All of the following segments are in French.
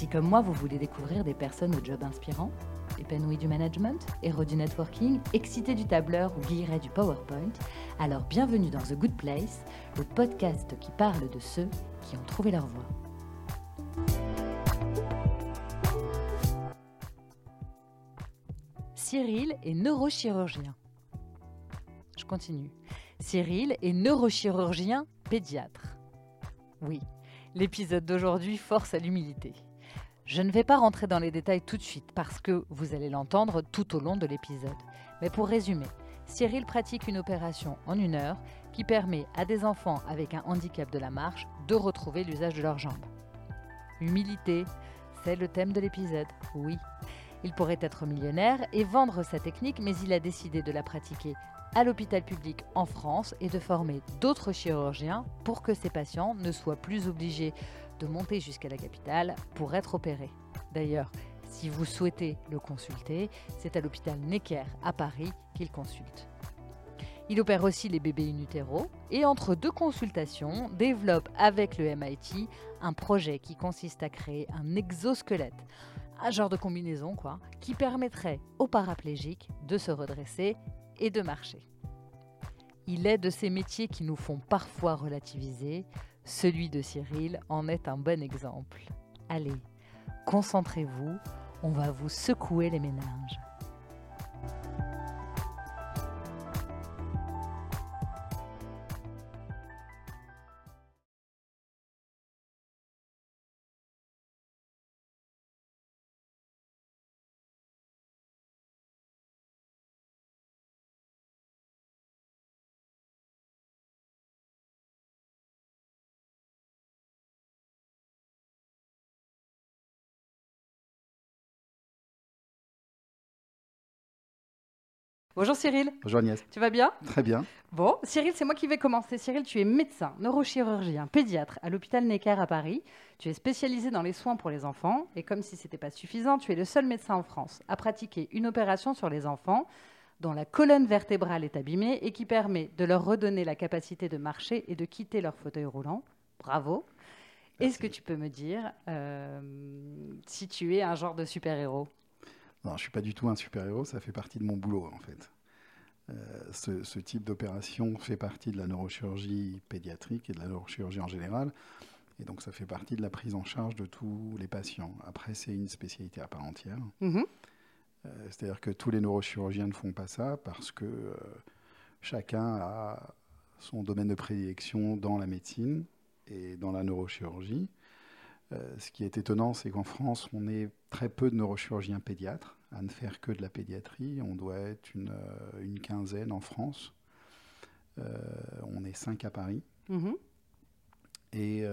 Si comme moi vous voulez découvrir des personnes au job inspirant, épanouies du management, héros du networking, excités du tableur ou guillerets du PowerPoint, alors bienvenue dans The Good Place, le podcast qui parle de ceux qui ont trouvé leur voie. Cyril est neurochirurgien. Je continue. Cyril est neurochirurgien pédiatre. Oui, l'épisode d'aujourd'hui force à l'humilité. Je ne vais pas rentrer dans les détails tout de suite parce que vous allez l'entendre tout au long de l'épisode. Mais pour résumer, Cyril pratique une opération en une heure qui permet à des enfants avec un handicap de la marche de retrouver l'usage de leurs jambes. Humilité, c'est le thème de l'épisode, oui. Il pourrait être millionnaire et vendre sa technique, mais il a décidé de la pratiquer à l'hôpital public en France et de former d'autres chirurgiens pour que ces patients ne soient plus obligés de monter jusqu'à la capitale pour être opérés. D'ailleurs, si vous souhaitez le consulter, c'est à l'hôpital Necker à Paris qu'il consulte. Il opère aussi les bébés in utero et entre deux consultations développe avec le MIT un projet qui consiste à créer un exosquelette, un genre de combinaison quoi, qui permettrait aux paraplégiques de se redresser et de marcher. Il est de ces métiers qui nous font parfois relativiser. Celui de Cyril en est un bon exemple. Allez, concentrez-vous, on va vous secouer les méninges. Bonjour Cyril. Bonjour Agnès. Tu vas bien? Très bien. Bon, Cyril, c'est moi qui vais commencer. Cyril, tu es médecin, neurochirurgien, pédiatre à l'hôpital Necker à Paris. Tu es spécialisé dans les soins pour les enfants et comme si ce n'était pas suffisant, tu es le seul médecin en France à pratiquer une opération sur les enfants dont la colonne vertébrale est abîmée et qui permet de leur redonner la capacité de marcher et de quitter leur fauteuil roulant. Bravo. Est-ce que tu peux me dire euh, si tu es un genre de super-héros? Non, je ne suis pas du tout un super-héros, ça fait partie de mon boulot en fait. Euh, ce, type d'opération fait partie de la neurochirurgie pédiatrique et de la neurochirurgie en général. Et donc ça fait partie de la prise en charge de tous les patients. Après, c'est une spécialité à part entière. Mm-hmm. Euh, c'est-à-dire que tous les neurochirurgiens ne font pas ça parce que euh, chacun a son domaine de prédilection dans la médecine et dans la neurochirurgie. Euh, ce qui est étonnant, c'est qu'en France, on est très peu de neurochirurgiens pédiatres à ne faire que de la pédiatrie. On doit être une, euh, quinzaine en France. Euh, on est cinq à Paris. Mhm. Et,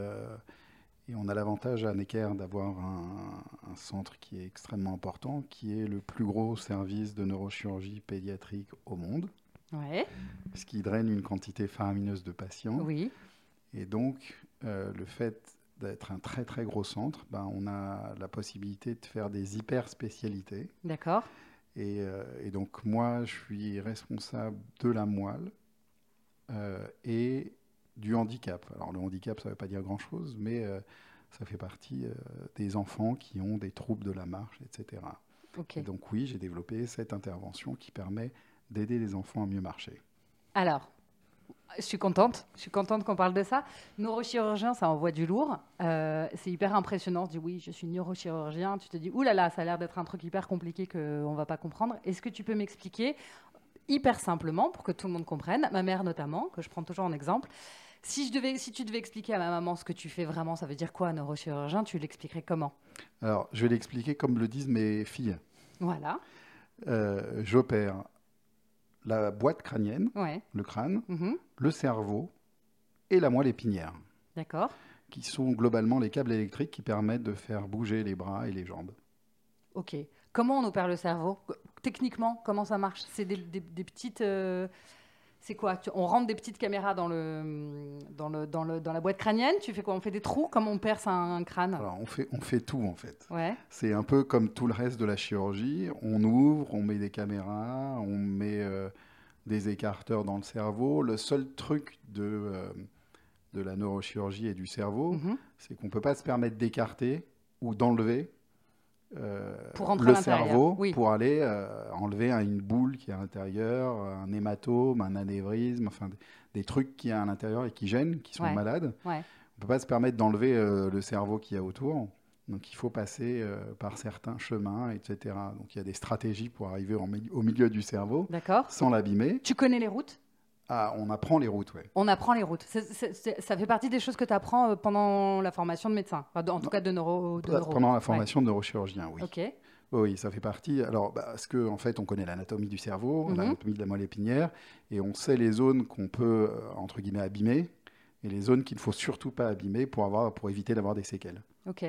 on a l'avantage à Necker d'avoir un, centre qui est extrêmement important, qui est le plus gros service de neurochirurgie pédiatrique au monde. Ce qui draine une quantité faramineuse de patients. Oui. Et donc, le fait d'être un très très gros centre, ben, on a la possibilité de faire des hyper spécialités. D'accord. Et, euh, et, donc moi, je suis responsable de la moelle euh, et du handicap. Alors le handicap, ça ne veut pas dire grand-chose, mais euh, ça fait partie des enfants qui ont des troubles de la marche, etc. Okay. donc oui, j'ai développé cette intervention qui permet d'aider les enfants à mieux marcher. Alors, je suis contente. Je suis contente qu'on parle de ça. Neurochirurgien, ça envoie du lourd. Euh, c'est hyper impressionnant. Tu dis oui, je suis neurochirurgien. Tu te dis oulala, là là, ça a l'air d'être un truc hyper compliqué qu'on ne va pas comprendre. Est-ce que tu peux m'expliquer hyper simplement pour que tout le monde comprenne, ma mère notamment, que je prends toujours en exemple. Si, je devais, si tu devais expliquer à ma maman ce que tu fais vraiment, ça veut dire quoi, neurochirurgien? Tu l'expliquerais comment? Alors, je vais l'expliquer comme le disent mes filles. Voilà. Euh, j'opère la boîte crânienne, le crâne, mhm. le cerveau et la moelle épinière. D'accord. qui sont globalement les câbles électriques qui permettent de faire bouger les bras et les jambes. Ok. Comment on opère le cerveau? Techniquement, comment ça marche? C'est des, petites. Euh, c'est quoi On rentre des petites caméras dans, le, dans, le, dans, le, dans la boîte crânienne Tu fais quoi On fait des trous Comment on perce un, crâne Alors, on fait, on fait tout en fait. Ouais. C'est un peu comme tout le reste de la chirurgie. On ouvre, on met des caméras, on met euh, des écarteurs dans le cerveau. Le seul truc de, euh, de la neurochirurgie et du cerveau, mhm. c'est qu'on ne peut pas se permettre d'écarter ou d'enlever euh, pour le cerveau pour aller euh, enlever une boule qui est à l'intérieur, un hématome, un anévrisme, enfin des, trucs qui est à l'intérieur et qui gênent, qui sont malades. On ne peut pas se permettre d'enlever euh, le cerveau qui y a autour. Donc il faut passer par certains chemins, etc. Donc il y a des stratégies pour arriver au milieu du cerveau sans l'abîmer. Tu connais les routes? Ah, on apprend les routes, oui. On apprend les routes. ça fait partie des choses que tu apprends euh, pendant la formation de médecin, en tout cas de neuro. pendant la formation de neurochirurgien, oui. Ok. Oui, ça fait partie. Alors, bah, parce qu'en en fait, on connaît l'anatomie du cerveau, mhm. l'anatomie de la moelle épinière, et on sait les zones qu'on peut, euh, entre guillemets, abîmer, et les zones qu'il ne faut surtout pas abîmer pour, avoir, pour éviter d'avoir des séquelles. Ok.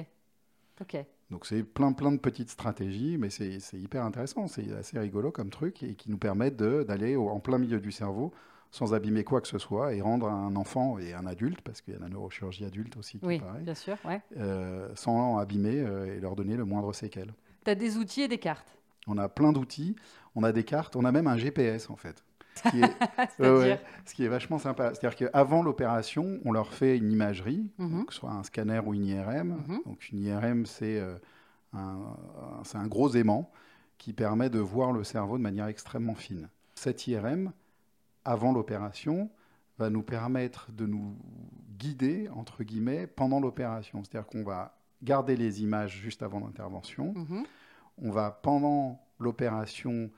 Ok. Donc c'est plein plein de petites stratégies, mais c'est hyper intéressant, c'est assez rigolo comme truc et qui nous permettent d'aller en plein milieu du cerveau sans abîmer quoi que ce soit et rendre un enfant et un adulte, parce qu'il y a la neurochirurgie adulte aussi qui oui, pareil, bien sûr, ouais. Euh, sans abîmer euh, et leur donner le moindre séquelle. Tu as des outils et des cartes? On a plein d'outils, on a des cartes, on a même un GPS en fait. Ce qui est, ce qui est vachement sympa. C'est-à-dire qu'avant l'opération, on leur fait une imagerie, mhm. que ce soit un scanner ou une IRM. Mhm. Donc une IRM, c'est euh, un, un gros aimant qui permet de voir le cerveau de manière extrêmement fine. Cette IRM, avant l'opération va nous permettre de nous guider, entre guillemets, pendant l'opération. C'est-à-dire qu'on va garder les images juste avant l'intervention. Mhm. On va, pendant l'opération,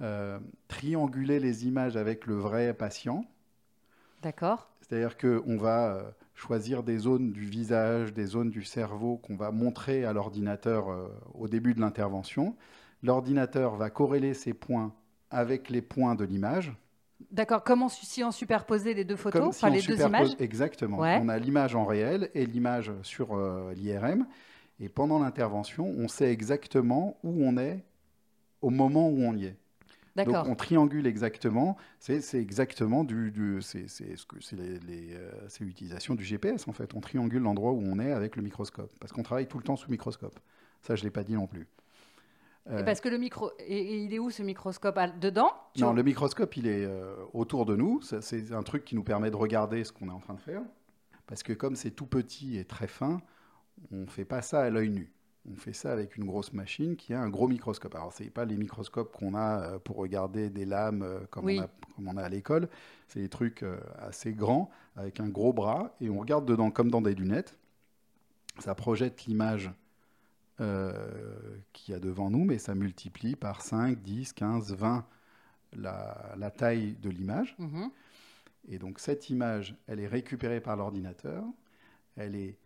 euh, trianguler les images avec le vrai patient. D'accord. C'est-à-dire qu'on va euh, choisir des zones du visage, des zones du cerveau qu'on va montrer à l'ordinateur euh, au début de l'intervention. L'ordinateur va corréler ces points avec les points de l'image. D'accord, comment si on superposait les deux photos, enfin les deux images Exactement. On a l'image en réel et l'image sur euh, l'IRM. Et pendant l'intervention, on sait exactement où on est au moment où on y est. Donc on triangule exactement. C'est exactement du, du c'est euh, l'utilisation du GPS en fait. On triangule l'endroit où on est avec le microscope parce qu'on travaille tout le temps sous microscope. Ça je l'ai pas dit non plus. Euh, parce que le micro, et, il est où ce microscope? Dedans? Non, le microscope, il est euh, autour de nous. C'est un truc qui nous permet de regarder ce qu'on est en train de faire. Parce que comme c'est tout petit et très fin, on ne fait pas ça à l'œil nu. On fait ça avec une grosse machine qui a un gros microscope. Alors, ce n'est pas les microscopes qu'on a euh, pour regarder des lames comme, on, a, comme on, a, à l'école. C'est des trucs assez grands, avec un gros bras, et on regarde dedans comme dans des lunettes. Ça projette l'image euh, qu'il y a devant nous, mais ça multiplie par 5, 10, 15, 20 la, taille de l'image. Mhm. Et donc cette image, elle est récupérée par l'ordinateur, elle est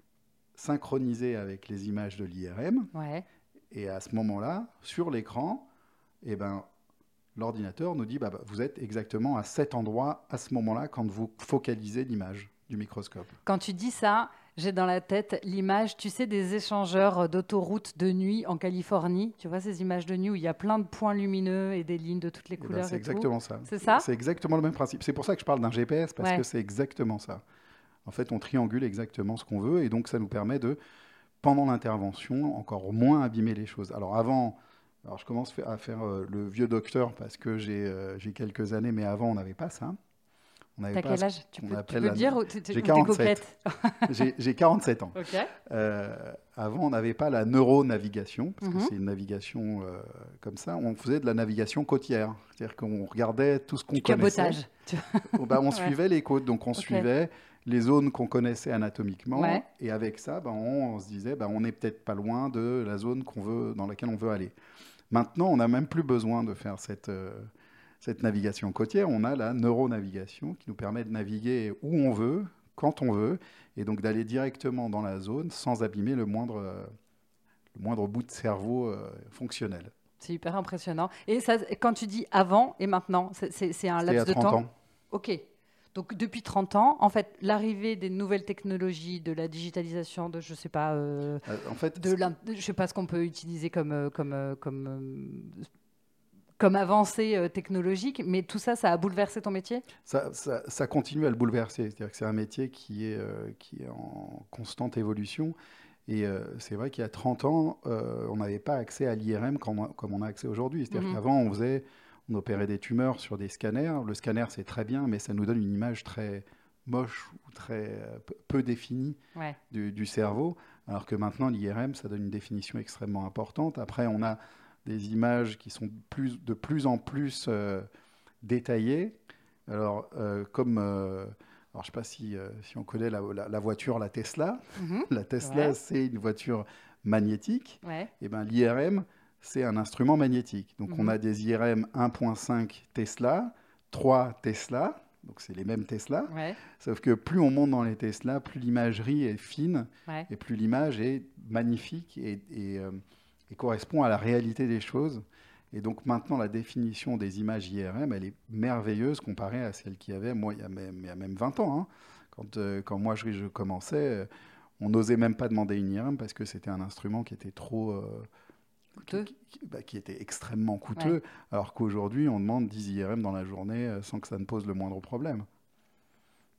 synchronisée avec les images de l'IRM. Et à ce moment-là, sur l'écran, eh ben, l'ordinateur nous dit bah, bah, vous êtes exactement à cet endroit à ce moment-là quand vous focalisez l'image du microscope. Quand tu dis ça, j'ai dans la tête l'image, tu sais, des échangeurs d'autoroutes de nuit en Californie. Tu vois ces images de nuit où il y a plein de points lumineux et des lignes de toutes les eh ben, couleurs. c'est exactement ça. C'est ça? C'est exactement le même principe. C'est pour ça que je parle d'un GPS, parce que c'est exactement ça. En fait, on triangule exactement ce qu'on veut, et donc ça nous permet de, pendant l'intervention, encore moins abîmer les choses. Alors avant, alors je commence à faire euh, le vieux docteur parce que euh, j'ai quelques années, mais avant, on n'avait pas ça. T'as quel âge? Tu peux, tu peux dire J'ai 47. J'ai 47 ans. Euh, avant, on n'avait pas la neuronavigation, parce que mhm. c'est une navigation euh, comme ça. On faisait de la navigation côtière. C'est-à-dire qu'on regardait tout ce qu'on connaissait. cabotage. bah, on suivait les côtes, donc on suivait les zones qu'on connaissait anatomiquement. Et avec ça, bah, on, se disait, bah, on n'est peut-être pas loin de la zone qu'on veut, dans laquelle on veut aller. Maintenant, on n'a même plus besoin de faire cette... Euh, cette navigation côtière, on a la neuronavigation qui nous permet de naviguer où on veut, quand on veut, et donc d'aller directement dans la zone sans abîmer le moindre, le moindre bout de cerveau euh, fonctionnel. C'est hyper impressionnant. Et ça, quand tu dis avant et maintenant, c'est un laps de temps ans. Ok. Donc depuis 30 ans, en fait, l'arrivée des nouvelles technologies, de la digitalisation, de je sais pas, euh, Euh, en fait, de je sais pas ce qu'on peut utiliser comme comme comme comme avancée euh, technologique, mais tout ça, ça a bouleversé ton métier? Ça, ça- ça continue à le bouleverser. C'est-à-dire que c'est un métier qui est, euh, qui est en constante évolution. Et euh, c'est vrai qu'il y a 30 ans, on n'avait pas accès à l'IRM comme, on- comme on a accès aujourd'hui. C'est-à-dire Mhm. qu'avant, on faisait, on opérait des tumeurs sur des scanners. Le scanner, c'est très bien, mais ça nous donne une image très moche ou très peu- peu définie Ouais. du, du cerveau, alors que maintenant l'IRM, ça donne une définition extrêmement importante. Après, on a des images qui sont plus, de plus en plus euh, détaillées. Alors, euh, comme, euh, alors je ne sais pas si, si on connaît la, la- la voiture, la Tesla. Mhm. La Tesla, Ouais. c'est une voiture magnétique. Ouais. Et ben, l'IRM, c'est un instrument magnétique. Donc, on Mhm. a des IRM 1.5 Tesla, 3 Tesla. Donc, c'est les mêmes Tesla. Ouais. Sauf que plus on monte dans les Tesla, plus l'imagerie est fine et plus l'image est magnifique et, et, et correspond à la réalité des choses. Et donc maintenant, la définition des images IRM, elle est merveilleuse comparée à celle qu'il y avait, moi, il y a même, il y a même 20 ans. hein. Quand, euh, quand moi, je, je commençais, euh, on n'osait même pas demander une IRM parce que c'était un instrument qui était trop... euh, Coûteux. Qui, qui- bah, qui était extrêmement coûteux, alors qu'aujourd'hui, on demande 10 IRM dans la journée sans que ça ne pose le moindre problème.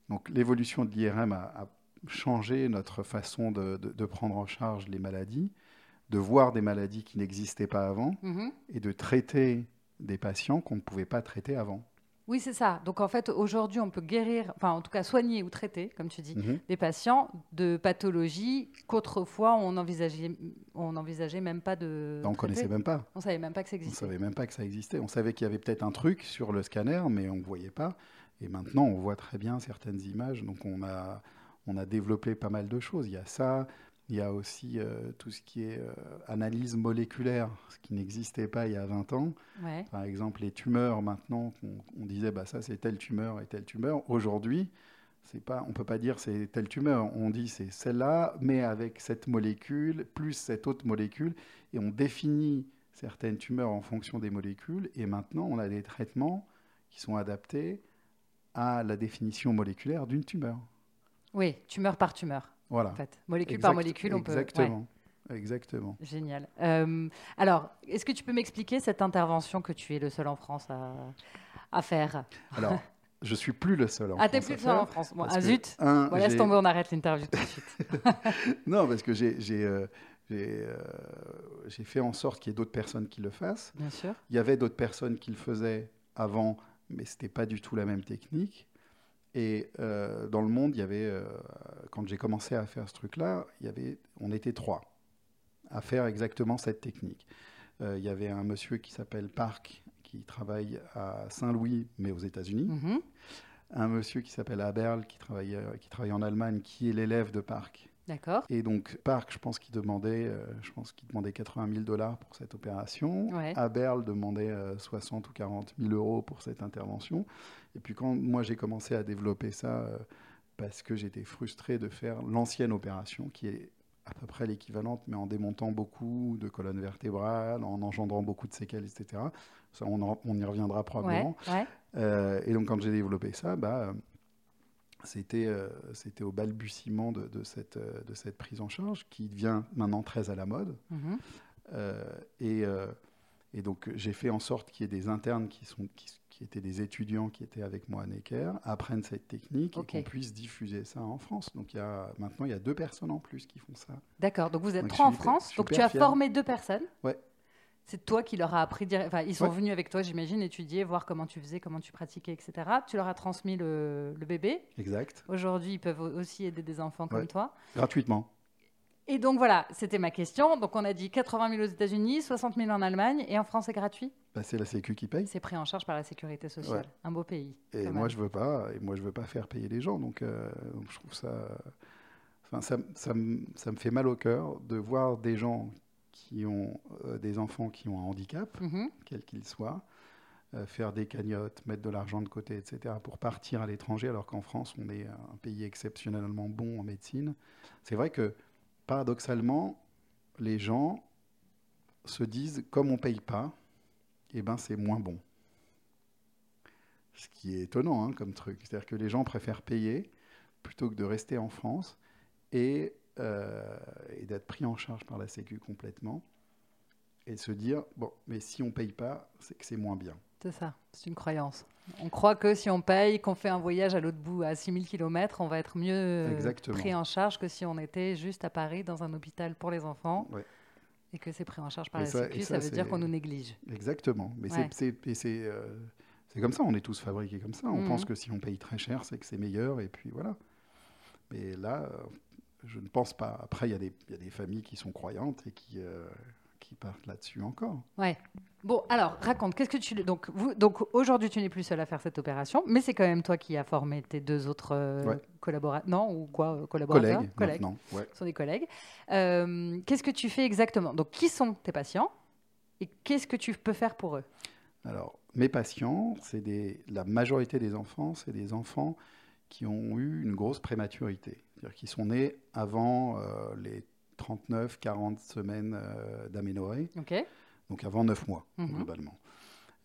Donc l'évolution de l'IRM a, a changé notre façon de, de- de prendre en charge les maladies, de voir des maladies qui n'existaient pas avant Mhm. et de traiter des patients qu'on ne pouvait pas traiter avant. Oui, c'est ça. Donc en fait, aujourd'hui, on peut guérir, enfin en tout cas soigner ou traiter, comme tu dis, Mhm. des patients de pathologies qu'autrefois on envisageait, on n'envisageait même pas de. On ne connaissait même pas. On savait même pas que ça On ne existait. savait même pas que ça existait. On savait qu'il y avait peut-être un truc sur le scanner, mais on ne voyait pas. Et maintenant, on voit très bien certaines images. Donc, on a, on a développé pas mal de choses. Il y a ça. Il y a aussi euh, tout ce qui est euh, analyse moléculaire, ce qui n'existait pas il y a 20 ans. Ouais. Par exemple, les tumeurs, maintenant, on, disait, bah, ça, c'est telle tumeur et telle tumeur. Aujourd'hui, pas, on ne peut pas dire c'est telle tumeur. On dit c'est celle-là, mais avec cette molécule, plus cette autre molécule. Et on définit certaines tumeurs en fonction des molécules. Et maintenant, on a des traitements qui sont adaptés à la définition moléculaire d'une tumeur. Oui, tumeur par tumeur, Voilà. en fait. Molécule par molécule, on peut. ouais. Exactement. Exactement. Génial. Euh, alors, est-ce que tu peux m'expliquer cette intervention que tu es le seul en France à, à faire? Alors, je suis plus le seul en Ah, t'es France plus à le seul en France. Bon, ah, zut un, Bon, laisse tomber, on arrête l'interview tout de suite. Non, parce que j'ai j'ai, euh, euh, j'ai fait en sorte qu'il y ait d'autres personnes qui le fassent. Bien sûr. Il y avait d'autres personnes qui le faisaient avant, mais ce n'était pas du tout la même technique. Et euh, dans le monde, il y avait, euh, quand j'ai commencé à faire ce truc-là, il y avait, on était trois à faire exactement cette technique. Euh, il y avait un monsieur qui s'appelle Park, qui travaille à Saint-Louis, mais aux États-Unis. Mhm. Un monsieur qui s'appelle Aberl, qui travaille, qui travaille en Allemagne, qui est l'élève de Park. D'accord. Et donc, Park, je pense qu'il demandait, euh, je pense qu'il demandait 80 000 dollars pour cette opération. Ouais. Aberl demandait euh, 60 ou 40 000 euros pour cette intervention. Et puis, quand moi j'ai commencé à développer ça, euh, parce que j'étais frustré de faire l'ancienne opération, qui est à peu près l'équivalente, mais en démontant beaucoup de colonnes vertébrales, en engendrant beaucoup de séquelles, etc. Ça, on, en- on y reviendra probablement. ouais. Euh, et donc, quand j'ai développé ça, bah, c'était euh, c'était au balbutiement de, de cette, euh, de cette prise en charge qui devient maintenant très à la mode. Mhm. Euh, et, euh, et donc, j'ai fait en sorte qu'il y ait des internes qui, sont, qui, qui étaient des étudiants qui étaient avec moi à Necker, apprennent cette technique et qu'on puisse diffuser ça en France. Donc, il y a, maintenant, il y a deux personnes en plus qui font ça. D'accord. Donc vous êtes Donc, trois en France. Donc tu as formé deux personnes. Ouais. C'est toi qui leur as appris. Enfin, ils sont Ouais. venus avec toi, j'imagine, étudier, voir comment tu faisais, comment tu pratiquais, etc. Tu leur as transmis le, le bébé. Exact. Aujourd'hui, ils peuvent aussi aider des enfants comme toi. Gratuitement. Et donc voilà, c'était ma question. Donc on a dit 80 000 aux États-Unis, 60 000 en Allemagne, et en France c'est gratuit. Bah, c'est la Sécu qui paye. C'est pris en charge par la sécurité sociale. Ouais. Un beau pays. Et moi, je veux pas. Et moi, je veux pas faire payer les gens. Donc, euh, donc je trouve ça. Enfin, ça, ça, me- ça me fait mal au cœur de voir des gens qui ont euh, des enfants qui ont un handicap, Mhm. quel qu'il soit, euh, faire des cagnottes, mettre de l'argent de côté, etc., pour partir à l'étranger, alors qu'en France, on est un pays exceptionnellement bon en médecine. C'est vrai que, paradoxalement, les gens se disent, comme on paye pas, eh ben, c'est moins bon. ce qui est étonnant hein, comme truc. C'est-à-dire que les gens préfèrent payer plutôt que de rester en France et, euh, et d'être pris en charge par la Sécu complètement et de se dire, bon, mais si on paye pas, c'est que c'est moins bien. C'est ça, c'est une croyance. On croit que si on paye, qu'on fait un voyage à l'autre bout, à 6000 km, on va être mieux euh, Exactement. pris en charge que si on était juste à Paris dans un hôpital pour les enfants Ouais. et que c'est pris en charge par Et la ça- Sécu, ça, ça, veut dire qu'on nous néglige. Exactement. Mais Ouais. c'est- euh, comme ça, on est tous fabriqués comme ça. On Mhm. pense que si on paye très cher, c'est que c'est meilleur, et puis voilà. Mais là, euh, je ne pense pas. Après, il y, a des- il y a des familles qui sont croyantes et qui, euh, qui partent là-dessus encore. Ouais. Bon, alors raconte, qu'est-ce que tu donc vous donc aujourd'hui tu n'es plus seul à faire cette opération, mais c'est quand même toi qui as formé tes deux autres euh, Ouais. collaborateurs, non ou quoi, euh, collaborateurs, Collègues, maintenant. Ouais. Ce sont des collègues. Euh, qu'est-ce que tu fais exactement? Donc qui sont tes patients et qu'est-ce que tu peux faire pour eux? Alors, mes patients, c'est des, la majorité des enfants, c'est des enfants qui ont eu une grosse prématurité. C'est-à-dire qui sont nés avant euh, les 39-40 semaines euh, d'aménorrhée. Donc avant 9 mois, Mhm. globalement.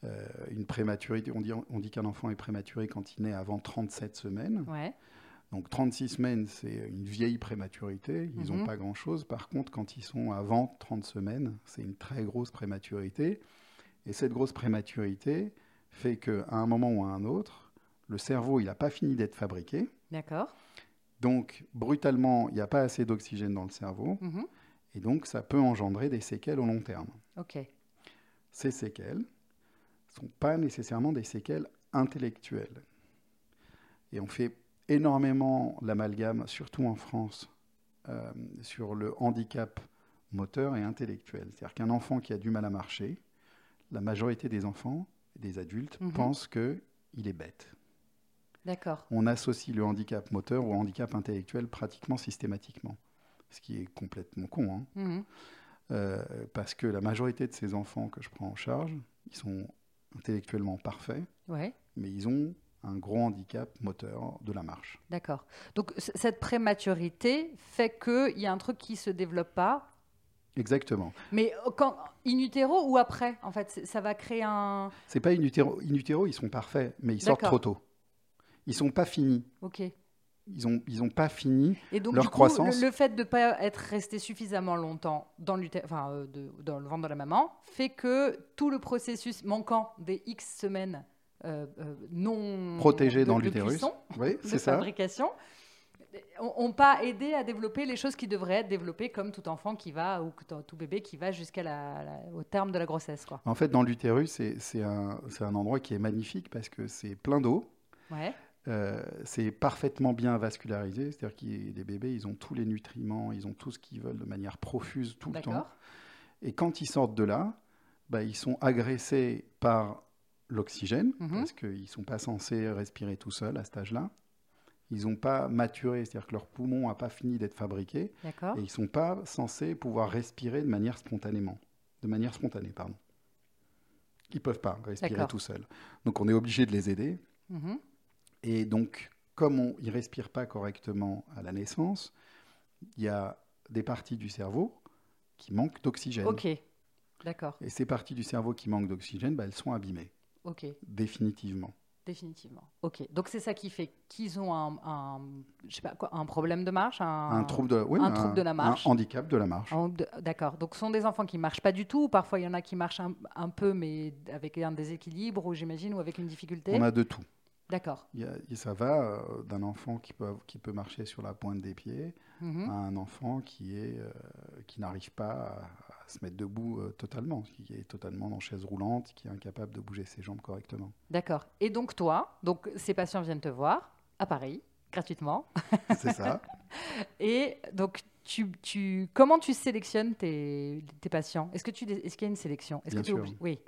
Euh, une prématurité, on dit, on dit qu'un enfant est prématuré quand il naît avant 37 semaines. Ouais. Donc 36 semaines, c'est une vieille prématurité, ils n'ont Mhm. pas grand-chose. Par contre, quand ils sont avant 30 semaines, c'est une très grosse prématurité. Et cette grosse prématurité fait qu'à un moment ou à un autre, le cerveau, il n'a pas fini d'être fabriqué. D'accord. Donc, brutalement, il n'y a pas assez d'oxygène dans le cerveau. Mhm. Et donc, ça peut engendrer des séquelles au long terme. Ok. ces séquelles ne sont pas nécessairement des séquelles intellectuelles. Et on fait énormément l'amalgame, surtout en France, euh, sur le handicap moteur et intellectuel. C'est-à-dire qu'un enfant qui a du mal à marcher, la majorité des enfants, des adultes, Mhm. pensent qu'il est bête. D'accord. On associe le handicap moteur au handicap intellectuel pratiquement systématiquement, ce qui est complètement con. hein. Mhm. Euh, parce que la majorité de ces enfants que je prends en charge, ils sont intellectuellement parfaits, Ouais. mais ils ont un gros handicap moteur de la marche. D'accord. Donc cette prématurité fait qu'il y a un truc qui se développe pas, Exactement. mais euh, quand in utero ou après, en fait, ça va créer un. C'est pas in utero, in utero, ils sont parfaits, mais ils sortent trop tôt. Ils sont pas finis. Ok. Ils ont, ils ont pas fini. Et donc Leur du coup, croissance- le, le fait de ne pas être resté suffisamment longtemps dans, enfin, euh, de- dans le ventre de la maman fait que tout le processus manquant des X semaines euh, euh, non Protégés de- dans l'utérus. Oui, de fabrication n'ont pas aidé à développer les choses qui devraient être développées comme tout enfant qui va ou tout bébé qui va jusqu'à la, la- au terme de la grossesse quoi. En fait, dans l'utérus, c'est un, un endroit qui est magnifique parce que c'est plein d'eau. Ouais. Euh, c'est parfaitement bien vascularisé, c'est-à-dire que les bébés, ils ont tous les nutriments, ils ont tout ce qu'ils veulent de manière profuse tout le temps. Et quand ils sortent de là, bah, ils sont agressés par l'oxygène, Mhm. parce qu'ils ne sont pas censés respirer tout seuls à cet âge-là. Ils n'ont pas maturé, c'est-à-dire que leur poumon n'a pas fini d'être fabriqué, et ils ne sont pas censés pouvoir respirer de manière spontanément. De manière spontanée, pardon. Ils ne peuvent pas respirer tout seuls. Donc on est obligé de les aider. Mhm. Et donc, comme on, ils ne respirent pas correctement à la naissance, il y a des parties du cerveau qui manquent d'oxygène. Ok. D'accord. Et ces parties du cerveau qui manquent d'oxygène, bah, elles sont abîmées, Ok. définitivement. Définitivement. Ok. Donc c'est ça qui fait qu'ils ont un, un- je sais pas quoi, un problème de marche, un, Un, trouble de, oui, un trouble de la marche. Un handicap de la marche. D'accord. Donc ce sont des enfants qui marchent pas du tout. ou Parfois il y en a qui marchent un, un peu, mais avec un déséquilibre, ou j'imagine, ou avec une difficulté. On a de tout. D'accord. Ça va euh, d'un enfant qui peut, qui peut marcher sur la pointe des pieds Mhm. à un enfant qui, est, euh, qui n'arrive pas à, à se mettre debout euh, totalement, qui est totalement en chaise roulante, qui est incapable de bouger ses jambes correctement. D'accord. Et donc toi, donc ces patients viennent te voir à Paris gratuitement. C'est ça. Et donc tu, tu, comment tu sélectionnes tes, tes patients? Est-ce que tu, est-ce qu'il y a une sélection? Est-ce Bien que sûr. Oui.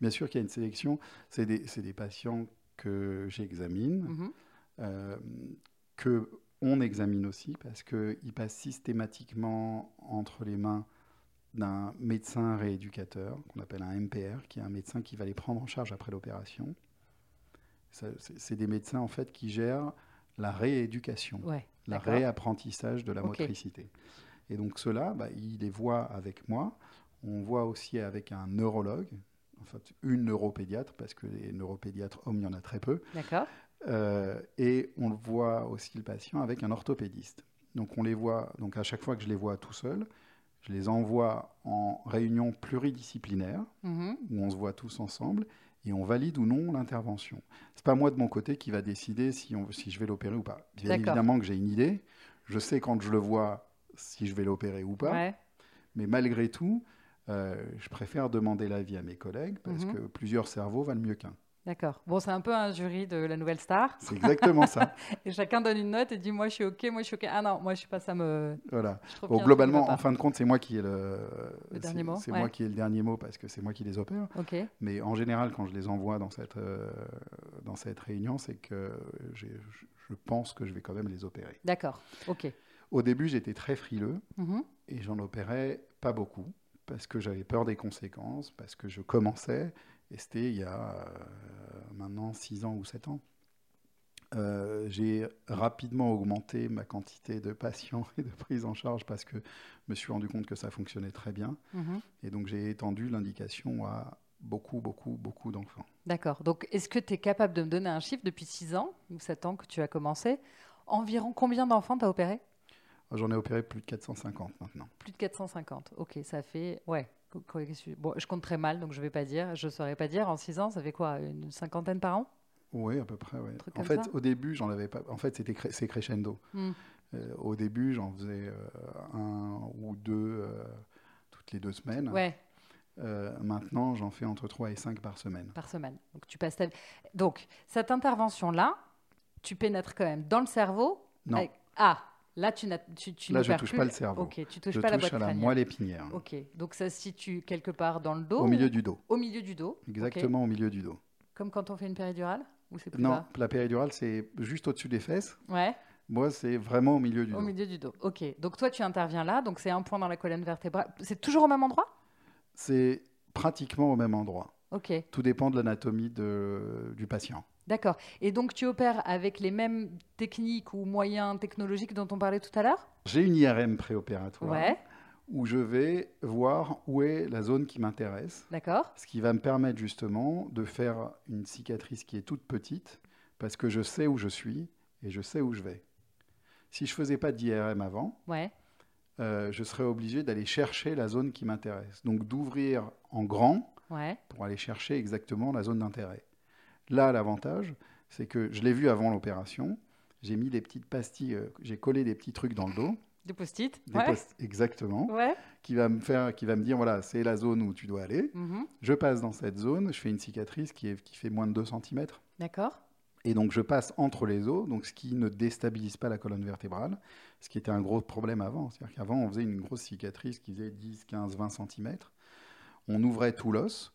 Bien sûr qu'il y a une sélection. C'est des, c'est des patients que j'examine, euh, que on examine aussi parce qu'ils passent systématiquement entre les mains d'un médecin rééducateur qu'on appelle un MPR, qui est un médecin qui va les prendre en charge après l'opération. C'est des médecins en fait qui gèrent la rééducation, Ouais. la réapprentissage de la motricité. Et donc ceux-là, bah, ils les voient avec moi. On voit aussi avec un neurologue, en fait une neuropédiatre, parce que les neuropédiatres hommes, il y en a très peu. D'accord. Euh, et on voit aussi le patient avec un orthopédiste. Donc on les voit, donc à chaque fois que je les vois tout seul, je les envoie en réunion pluridisciplinaire, Mhm. où on se voit tous ensemble, et on valide ou non l'intervention. C'est pas moi de mon côté qui va décider si, on, si je vais l'opérer ou pas. Bien évidemment que j'ai une idée, je sais quand je le vois si je vais l'opérer ou pas, Ouais. mais malgré tout, euh, je préfère demander l'avis à mes collègues, parce Mhm. que plusieurs cerveaux valent mieux qu'un. D'accord. Bon, c'est un peu un jury de la nouvelle star. C'est exactement ça. Et chacun donne une note et dit moi je suis ok, moi je suis ok. Ah non, moi je suis pas ça me. Voilà. Bon, globalement, en fin de compte, c'est moi qui ai le, Le dernier mot, C'est ouais. moi qui ai le dernier mot parce que c'est moi qui les opère. Ok. Mais en général, quand je les envoie dans cette, euh, dans cette réunion, c'est que je- pense que je vais quand même les opérer. D'accord. Ok. Au début, j'étais très frileux Mhm. et j'en opérais pas beaucoup parce que j'avais peur des conséquences, parce que je commençais, et c'était il y a euh, maintenant 6 ans ou 7 ans. Euh, j'ai rapidement augmenté ma quantité de patients et de prise en charge parce que je me suis rendu compte que ça fonctionnait très bien. Mhm. Et donc j'ai étendu l'indication à beaucoup, beaucoup, beaucoup d'enfants. D'accord. Donc est-ce que tu es capable de me donner un chiffre depuis 6 ans ou 7 ans que tu as commencé? Environ combien d'enfants tu as opéré? J'en ai opéré plus de 450 maintenant. Plus de 450. Ok, ça fait. Ouais. Bon, je compte très mal, donc je vais pas dire. Je saurais pas dire. En 6 ans, ça fait quoi Une cinquantaine par an? Oui, à peu près. Ouais. En fait, au début, j'en avais pas. En fait, c'était c'est crescendo. Hmm. Euh, au début, j'en faisais euh, un ou deux euh, toutes les deux semaines. Ouais, Euh, maintenant, j'en fais entre 3 et 5 par semaine. par semaine. Donc tu passes ta. Donc cette intervention-là, tu pénètres quand même dans le cerveau. Non, avec- Ah, là tu n'as tu, tu là, je n'opères touche plus. pas le cerveau. Ok, tu touches je pas la boîte à la crânienne. moelle épinière, Ok, donc ça se situe quelque part dans le dos au milieu du dos. Au milieu du dos. Exactement au milieu du dos. Comme quand on fait une péridurale Ou c'est plus Non, bas la péridurale, c'est juste au-dessus des fesses. Ouais, Moi, c'est vraiment au milieu du au dos. milieu du dos. Ok, donc toi tu interviens là, donc c'est un point dans la colonne vertébrale. C'est toujours au même endroit? C'est pratiquement au même endroit. Ok, Tout dépend de l'anatomie du patient. D'accord. Et donc tu opères avec les mêmes techniques ou moyens technologiques dont on parlait tout à l'heure? J'ai une IRM préopératoire Ouais, où je vais voir où est la zone qui m'intéresse, d'accord. ce qui va me permettre justement de faire une cicatrice qui est toute petite parce que je sais où je suis et je sais où je vais. Si je faisais pas d'IRM avant, Ouais, euh, je serais obligé d'aller chercher la zone qui m'intéresse. Donc d'ouvrir en grand ouais, pour aller chercher exactement la zone d'intérêt. Là, l'avantage, c'est que je l'ai vu avant l'opération. J'ai mis des petites pastilles, euh, j'ai collé des petits trucs dans le dos, des post-it des Ouais, post- exactement, ouais. qui va me faire, qui va me dire voilà, c'est la zone où tu dois aller. mhm, Je passe dans cette zone, je fais une cicatrice qui, est, qui fait moins de 2 cm. D'accord. Et donc je passe entre les os, donc ce qui ne déstabilise pas la colonne vertébrale, ce qui était un gros problème avant. C'est-à-dire qu'avant, on faisait une grosse cicatrice qui faisait 10, 15, 20 cm. On ouvrait tout l'os,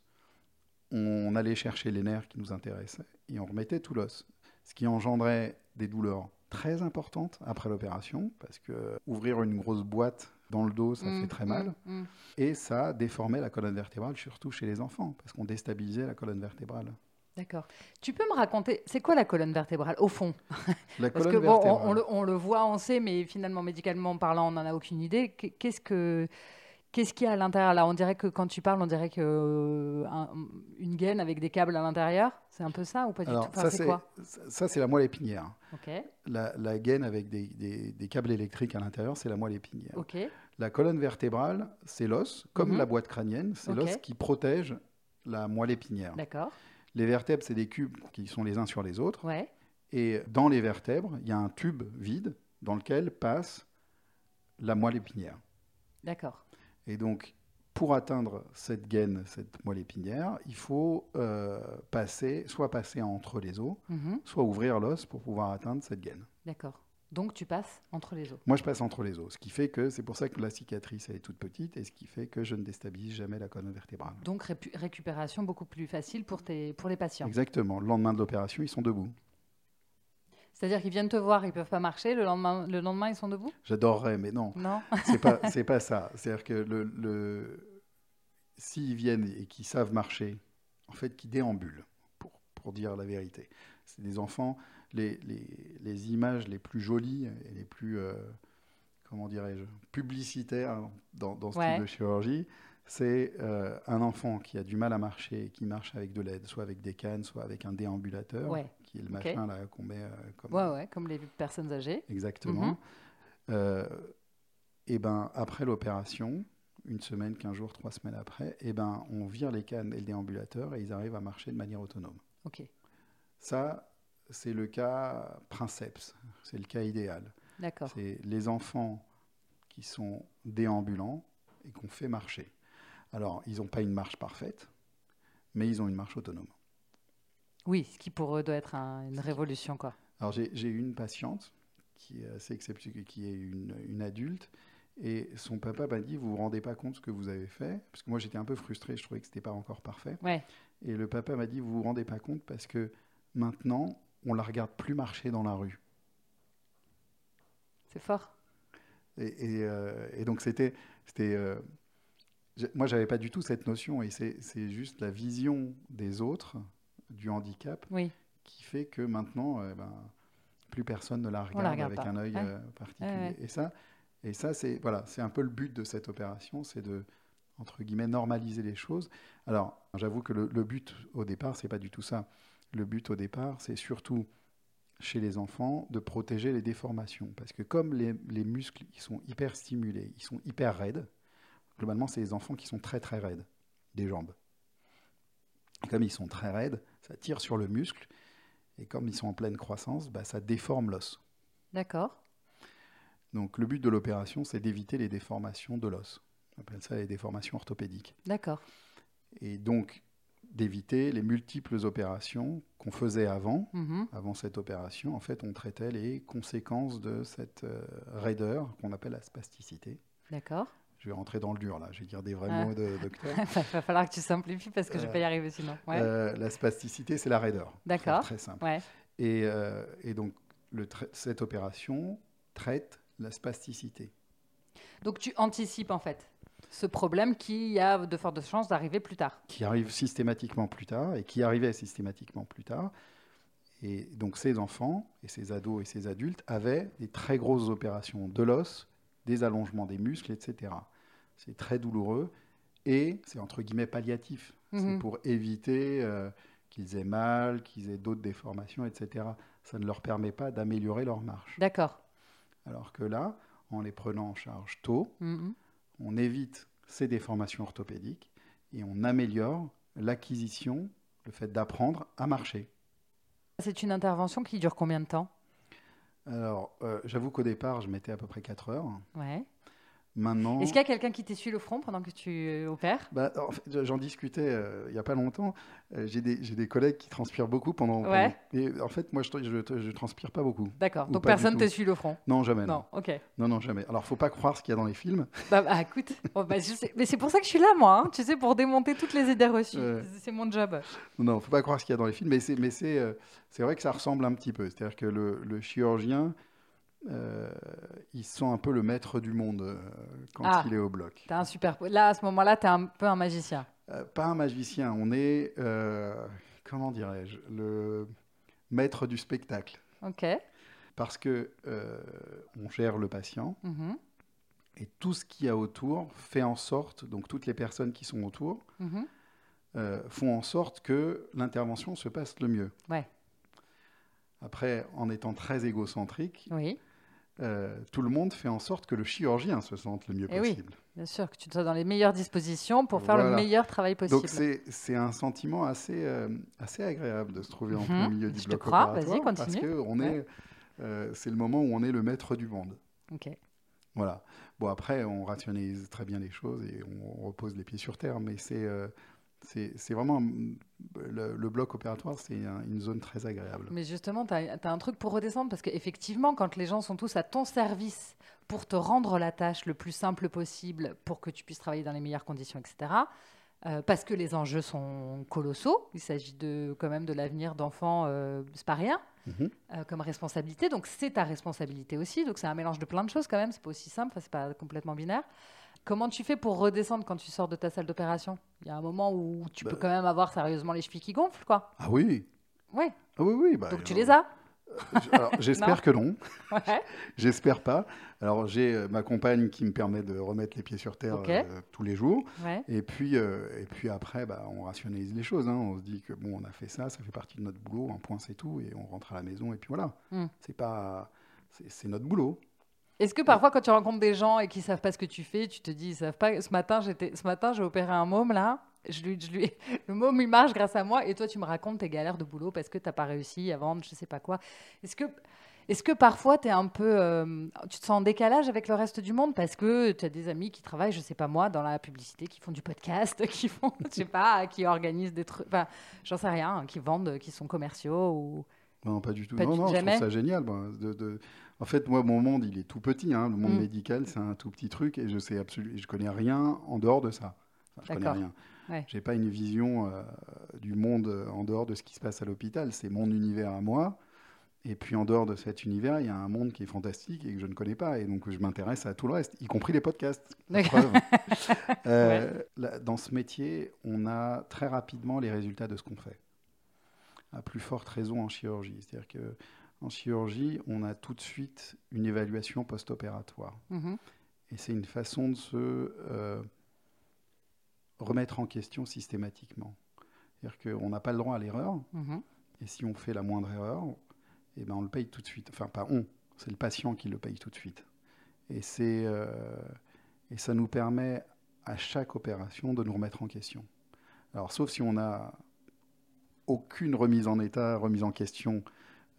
on allait chercher les nerfs qui nous intéressaient et on remettait tout l'os. Ce qui engendrait des douleurs très importantes après l'opération, parce que ouvrir une grosse boîte dans le dos, ça Mm, fait très mm, mal. mm. Et ça déformait la colonne vertébrale, surtout chez les enfants, parce qu'on déstabilisait la colonne vertébrale. D'accord. Tu peux me raconter, c'est quoi la colonne vertébrale au fond? La Parce que bon, on, le, on le voit, on sait, mais finalement médicalement parlant, on n'en a aucune idée. Qu- Qu'est-ce que qu'est-ce qu'il y a à l'intérieur là On dirait que quand tu parles, on dirait que euh, un- une gaine avec des câbles à l'intérieur, c'est un peu ça ou pas du Alors, tout Enfin, ça, c'est quoi ça, c'est la moelle épinière. La, la gaine avec des, des- des câbles électriques à l'intérieur, c'est la moelle épinière. La colonne vertébrale, c'est l'os, comme Mhm. la boîte crânienne, c'est l'os qui protège la moelle épinière. d'accord. Les vertèbres, c'est des cubes qui sont les uns sur les autres. Ouais, Et dans les vertèbres, il y a un tube vide dans lequel passe la moelle épinière. d'accord. Et donc, pour atteindre cette gaine, cette moelle épinière, il faut euh, passer, soit passer entre les os, Mhm, soit ouvrir l'os pour pouvoir atteindre cette gaine. D'accord. Donc tu passes entre les os. Moi, je passe entre les os, ce qui fait que c'est pour ça que la cicatrice elle est toute petite et ce qui fait que je ne déstabilise jamais la colonne vertébrale. Donc récupération beaucoup plus facile pour, tes, pour les patients. Exactement. Le lendemain de l'opération, ils sont debout. C'est-à-dire qu'ils viennent te voir, ils peuvent pas marcher, le lendemain, le lendemain ils sont debout? J'adorerais, mais non, Non c'est pas, c'est pas ça. C'est-à-dire que le, le- s'ils viennent et qu'ils savent marcher, en fait, qu'ils déambulent, pour, pour dire la vérité. C'est des enfants, les, les, les images les plus jolies et les plus, euh, comment dirais-je, publicitaires dans, dans ce Ouais. type de chirurgie, c'est euh, un enfant qui a du mal à marcher, qui marche avec de l'aide, soit avec des cannes, soit avec un déambulateur, Ouais. Qui est le machin là qu'on met euh, comme Ouais, ouais, comme les personnes âgées. exactement. Mhm. Euh, et ben après l'opération, une semaine, quinze jours, trois semaines après, et ben on vire les cannes et le déambulateur et ils arrivent à marcher de manière autonome. Ok, Ça, c'est le cas princeps, c'est le cas idéal. d'accord. C'est les enfants qui sont déambulants et qu'on fait marcher. Alors, ils n'ont pas une marche parfaite, mais ils ont une marche autonome. Oui, ce qui pour eux doit être un- une révolution, quoi. Alors, j'ai une patiente qui est assez exceptionnelle, qui est une, une adulte, et son papa m'a dit, vous vous rendez pas compte de ce que vous avez fait? Parce que moi, j'étais un peu frustré, je trouvais que c'était pas encore parfait. Ouais, Et le papa m'a dit, vous vous rendez pas compte parce que maintenant, on la regarde plus marcher dans la rue. c'est fort. Et, et, euh, et donc c'était, c'était, euh, moi j'avais pas du tout cette notion et c'est juste la vision des autres du handicap Oui, qui fait que maintenant, euh, ben, plus personne ne la regarde, la regarde avec pas. un œil Ouais. euh, particulier. Ouais, ouais. Et ça, et ça c'est voilà, c'est un peu le but de cette opération, c'est de entre guillemets normaliser les choses. Alors j'avoue que le, le but au départ, c'est pas du tout ça. Le but au départ, c'est surtout chez les enfants de protéger les déformations. Parce que comme les, les muscles ils sont hyper stimulés, ils sont hyper raides, globalement, c'est les enfants qui sont très très raides des jambes. Et comme ils sont très raides, ça tire sur le muscle. Et comme ils sont en pleine croissance, bah, ça déforme l'os. d'accord. Donc le but de l'opération, c'est d'éviter les déformations de l'os. On appelle ça les déformations orthopédiques. D'accord. Et donc d'éviter les multiples opérations qu'on faisait avant, Mhm. avant cette opération, en fait, on traitait les conséquences de cette euh, raideur qu'on appelle la spasticité. D'accord. Je vais rentrer dans le dur là, je vais dire des vrais Ah. mots de docteur. Il va falloir que tu simplifies parce que je vais Euh, pas y arriver sinon. Ouais. Euh, la spasticité, c'est la raideur. D'accord. Très simple. Ouais. Et, euh, et donc, le cette opération traite la spasticité. Donc tu anticipes en fait ce problème qui a de fortes chances d'arriver plus tard. qui arrive systématiquement plus tard et qui arrivait systématiquement plus tard. Et donc ces enfants et ces ados et ces adultes avaient des très grosses opérations de l'os, des allongements des muscles, etc. C'est très douloureux et c'est entre guillemets palliatif. C'est Mhm. pour éviter euh, qu'ils aient mal, qu'ils aient d'autres déformations, etc. Ça ne leur permet pas d'améliorer leur marche. D'accord. Alors que là, en les prenant en charge tôt, Mhm. on évite ces déformations orthopédiques et on améliore l'acquisition, le fait d'apprendre à marcher. C'est une intervention qui dure combien de temps? Alors, euh, j'avoue qu'au départ, je mettais à peu près 4 heures. Ouais. Maintenant, Est-ce qu'il y a quelqu'un qui t'essuie le front pendant que tu euh, opères? Bah, en fait, j'en discutais euh, il n'y a pas longtemps. Euh, j'ai des, j'ai des collègues qui transpirent beaucoup pendant. Ouais. pendant- Et en fait, moi, je, je transpire pas beaucoup. D'accord. Donc personne t'essuie le front? Non, jamais. Non, Non, ok. non, non, jamais. Alors, faut pas croire ce qu'il y a dans les films. Bah, bah, écoute, Bon, bah, je sais- mais c'est pour ça que je suis là, moi. hein, tu sais, pour démonter toutes les idées reçues. Ouais. C'est- mon job. Non, non, faut pas croire ce qu'il y a dans les films, mais c'est, mais c'est, euh, c'est vrai que ça ressemble un petit peu. C'est-à-dire que le, le chirurgien, euh, il sent un peu le maître du monde euh, quand Ah. il est au bloc. T'es un super. Là, à ce moment-là, t'es un peu un magicien. Euh, pas un magicien, on est, euh, comment dirais-je, le maître du spectacle. Ok. Parce que on gère le patient Mhm, et tout ce qu'il y a autour fait en sorte, donc toutes les personnes qui sont autour, mhm. euh, font en sorte que l'intervention se passe le mieux. Ouais. Après, en étant très égocentrique, Oui, euh, tout le monde fait en sorte que le chirurgien se sente le mieux Eh oui. possible. bien sûr, que tu sois dans les meilleures dispositions pour faire le meilleur travail possible. Donc c'est un sentiment assez, euh, assez agréable de se trouver en Mhm. plein milieu du Je te crois, vas-y, parce continue. que on Ouais. est, euh, c'est le moment où on est le maître du monde. Ok. Voilà. Bon après on rationalise très bien les choses et on repose les pieds sur terre, mais c'est c'est vraiment mm, le, le bloc opératoire, c'est un- une zone très agréable. Mais justement, tu as, un truc pour redescendre parce qu'effectivement, quand les gens sont tous à ton service pour te rendre la tâche le plus simple possible pour que tu puisses travailler dans les meilleures conditions, etc., euh, parce que les enjeux sont colossaux, il s'agit de, quand même de l'avenir d'enfants, euh, c'est pas rien Mhm. euh, comme responsabilité, donc c'est ta responsabilité aussi, donc c'est un mélange de plein de choses quand même, c'est pas aussi simple, enfin, c'est pas complètement binaire. Comment tu fais pour redescendre quand tu sors de ta salle d'opération? Il y a un moment où tu Bah. peux quand même avoir sérieusement les chevilles qui gonflent, quoi. Ah oui, Ouais, ah oui oui. bah, donc tu euh, les as? Alors, j'espère que non. Ouais. J'espère pas. Alors, j'ai euh, ma compagne qui me permet de remettre les pieds sur terre euh, tous les jours. Ouais. Et puis, euh, et puis après, bah, on rationalise les choses. hein. On se dit que bon, on a fait ça, ça fait partie de notre boulot, un point c'est tout, et on rentre à la maison et puis voilà. Mm. C'est pas, c'est notre boulot. Est-ce que parfois, quand tu rencontres des gens et qui savent pas ce que tu fais, tu te dis, ils savent pas. Ce matin, j'étais, ce matin, j'ai opéré un môme là. Je lui, je lui, le môme il marche grâce à moi, et toi, tu me racontes tes galères de boulot parce que t'as pas réussi à vendre, je sais pas quoi. Est-ce que, est-ce que parfois, tu es un peu, euh, tu te sens en décalage avec le reste du monde parce que tu as des amis qui travaillent, je sais pas moi, dans la publicité, qui font du podcast, qui font, je sais pas, qui organisent des trucs, enfin, j'en sais rien, hein, qui vendent, qui sont commerciaux ou. Non, pas du tout. Pas non, du- non, je trouve ça génial. moi, de- de- En fait, moi, mon monde, il est tout petit. hein. Le monde Mm. médical, c'est un tout petit truc, et je sais absolument, je connais rien en dehors de ça. Enfin, je connais rien. Ouais. J'ai pas une vision euh, du monde euh, en dehors de ce qui se passe à l'hôpital. C'est mon univers à moi. Et puis en dehors de cet univers, il y a un monde qui est fantastique et que je ne connais pas. Et donc je m'intéresse à tout le reste, y compris les podcasts. Preuve. Euh, là, dans ce métier, on a très rapidement les résultats de ce qu'on fait. À plus forte raison en chirurgie. C'est-à-dire que en chirurgie, on a tout de suite une évaluation post-opératoire. Mhm. Et c'est une façon de se euh, remettre en question systématiquement. C'est-à-dire qu'on n'a pas le droit à l'erreur. Mhm. Et si on fait la moindre erreur, eh ben on le paye tout de suite. Enfin, pas on, c'est le patient qui le paye tout de suite. Et, c'est, euh, et ça nous permet à chaque opération de nous remettre en question. Alors, sauf si on n'a aucune remise en état, remise en question,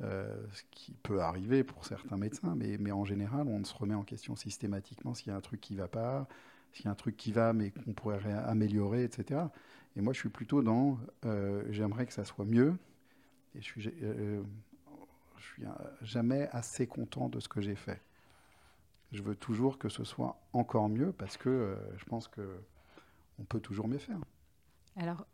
euh, ce qui peut arriver pour certains médecins, mais, mais en général, on se remet en question systématiquement s'il y a un truc qui ne va pas, s'il y a un truc qui va, mais qu'on pourrait améliorer, etc. Et moi, je suis plutôt dans euh, j'aimerais que ça soit mieux. Et je suis, euh, je suis jamais assez content de ce que j'ai fait. Je veux toujours que ce soit encore mieux parce que je pense que on peut toujours mieux faire. Alors,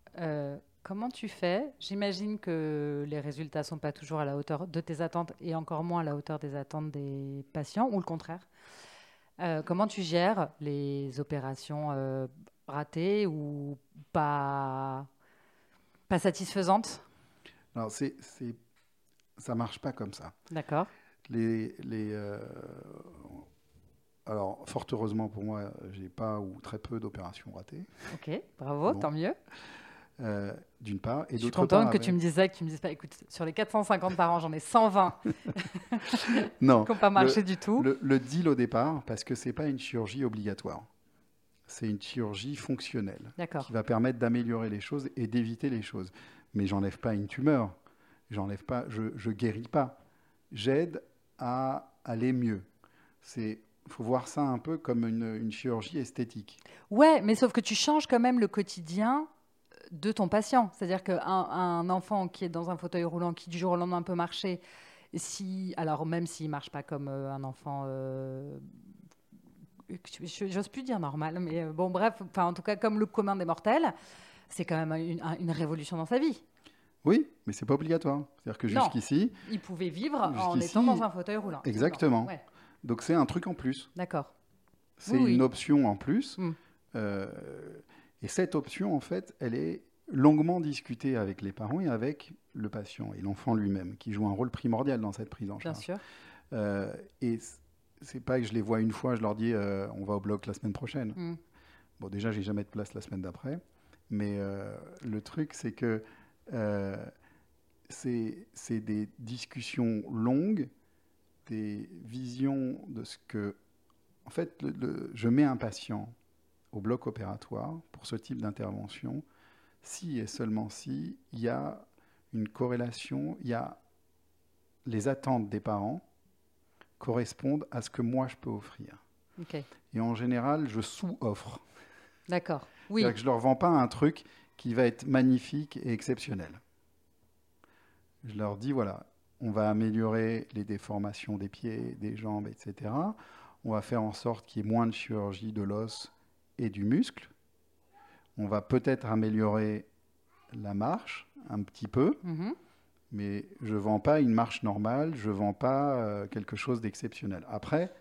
comment tu fais? J'imagine que les résultats sont pas toujours à la hauteur de tes attentes et encore moins à la hauteur des attentes des patients, ou le contraire. Euh, comment tu gères les opérations euh, ratées ou pas, pas satisfaisantes? Alors, c'est, c'est, ça marche pas comme ça. D'accord. Les, les, euh, alors, fort heureusement pour moi, j'ai pas ou très peu d'opérations ratées, Ok, bravo, Bon. tant mieux. euh, d'une part. Et Je suis contente part, que tu me ça, que tu me dises pas, écoute, sur les 450 par an, j'en ai 120 Non, qui n'ont pas marché du tout. Le, le deal au départ, parce que c'est pas une chirurgie obligatoire, c'est une chirurgie fonctionnelle D'accord. qui va permettre d'améliorer les choses et d'éviter les choses. Mais j'enlève pas une tumeur, j'enlève pas, je, je guéris pas, j'aide à aller mieux. C'est, faut voir ça un peu comme une, une chirurgie esthétique. Ouais, mais sauf que tu changes quand même le quotidien de ton patient. C'est-à-dire qu'un un enfant qui est dans un fauteuil roulant, qui du jour au lendemain peut marcher, si, alors même s'il marche pas comme euh, un enfant, euh, j'ose plus dire normal, mais euh, bon bref, enfin en tout cas comme le commun des mortels, c'est quand même une, un- une révolution dans sa vie. Oui, mais c'est pas obligatoire. C'est-à-dire que jusqu'ici, Il pouvait vivre en étant dans un fauteuil roulant. exactement. Ouais, donc c'est un truc en plus. D'accord. C'est Oui, oui. une option en plus. Euh, et cette option, en fait, elle est longuement discutée avec les parents et avec le patient et l'enfant lui-même, qui joue un rôle primordial dans cette prise en Bien charge. sûr. Euh, et c'est pas que je les vois une fois, je leur dis euh, on va au bloc la semaine prochaine. Mm. Bon, déjà, j'ai jamais de place la semaine d'après. Mais euh, le truc, c'est que euh, c'est c'est des discussions longues, des visions de ce que. En fait, le- le- je mets un patient au bloc opératoire pour ce type d'intervention si et seulement si il y a une corrélation, il y a les attentes des parents correspondent à ce que moi je peux offrir. Et en général, je sous-offre. D'accord. Oui. C'est-à-dire que je leur vends pas un truc qui va être magnifique et exceptionnel. Je leur dis voilà, on va améliorer les déformations des pieds, des jambes, etc. On va faire en sorte qu'il y ait moins de chirurgie de l'os et du muscle. On va peut-être améliorer la marche un petit peu, Mhm. mais je vends pas une marche normale, je vends pas euh, quelque chose d'exceptionnel. Après,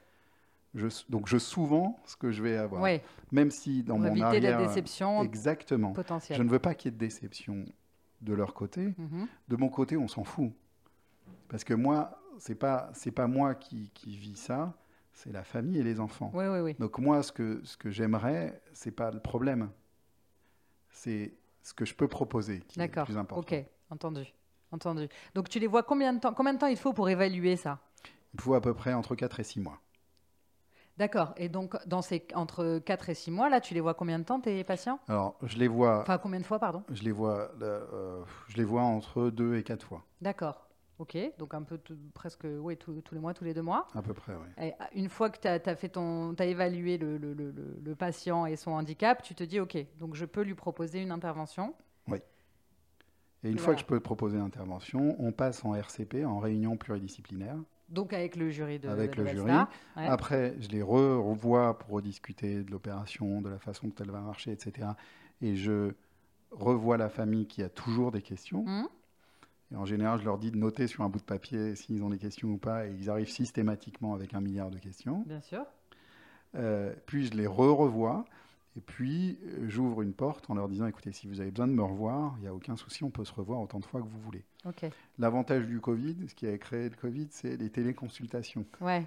je, donc je sous-vends ce que je vais avoir, Ouais. même si dans Pour mon arrière, la déception exactement. potentielle. Je ne veux pas qu'il y ait de déception de leur côté. Mhm. De mon côté, on s'en fout. Parce que moi, c'est pas c'est pas moi qui, qui vis ça, c'est la famille et les enfants. Oui, oui, oui. Donc moi, ce que ce que j'aimerais, c'est pas le problème, c'est ce que je peux proposer qui est le plus important. Ok, entendu. Entendu. Donc tu les vois combien de temps Combien de temps il faut pour évaluer ça? Il faut à peu près entre 4 et 6 mois. D'accord. Et donc dans ces entre 4 et 6 mois, là, tu les vois combien de temps tes patients? Alors, je les vois, Enfin, combien de fois, pardon? Je les vois, euh, je les vois entre 2 et 4 fois, D'accord. Ok. Donc un peu tout- presque, oui, tous tous les mois, tous les deux mois. à peu près, oui. Et une fois que tu as, fait ton, as évalué le, le- le- patient et son handicap, tu te dis, OK, donc je peux lui proposer une intervention. Et une fois que je peux proposer l'intervention, on passe en RCP, en réunion pluridisciplinaire, Donc avec le jury de avec de le jury. Ouais. Après, je les re- revois pour rediscuter de l'opération, de la façon dont elle va marcher, etc. Et je revois la famille qui a toujours des questions. Mhm. Et en général, je leur dis de noter sur un bout de papier s'ils ont des questions ou pas. Et ils arrivent systématiquement avec un milliard de questions. Bien sûr. Euh, puis je les re-revois. Et puis, euh, j'ouvre une porte en leur disant, écoutez, si vous avez besoin de me revoir, il n'y a aucun souci, on peut se revoir autant de fois que vous voulez. OK. L'avantage du Covid, ce qui a créé le Covid, c'est les téléconsultations. Ouais.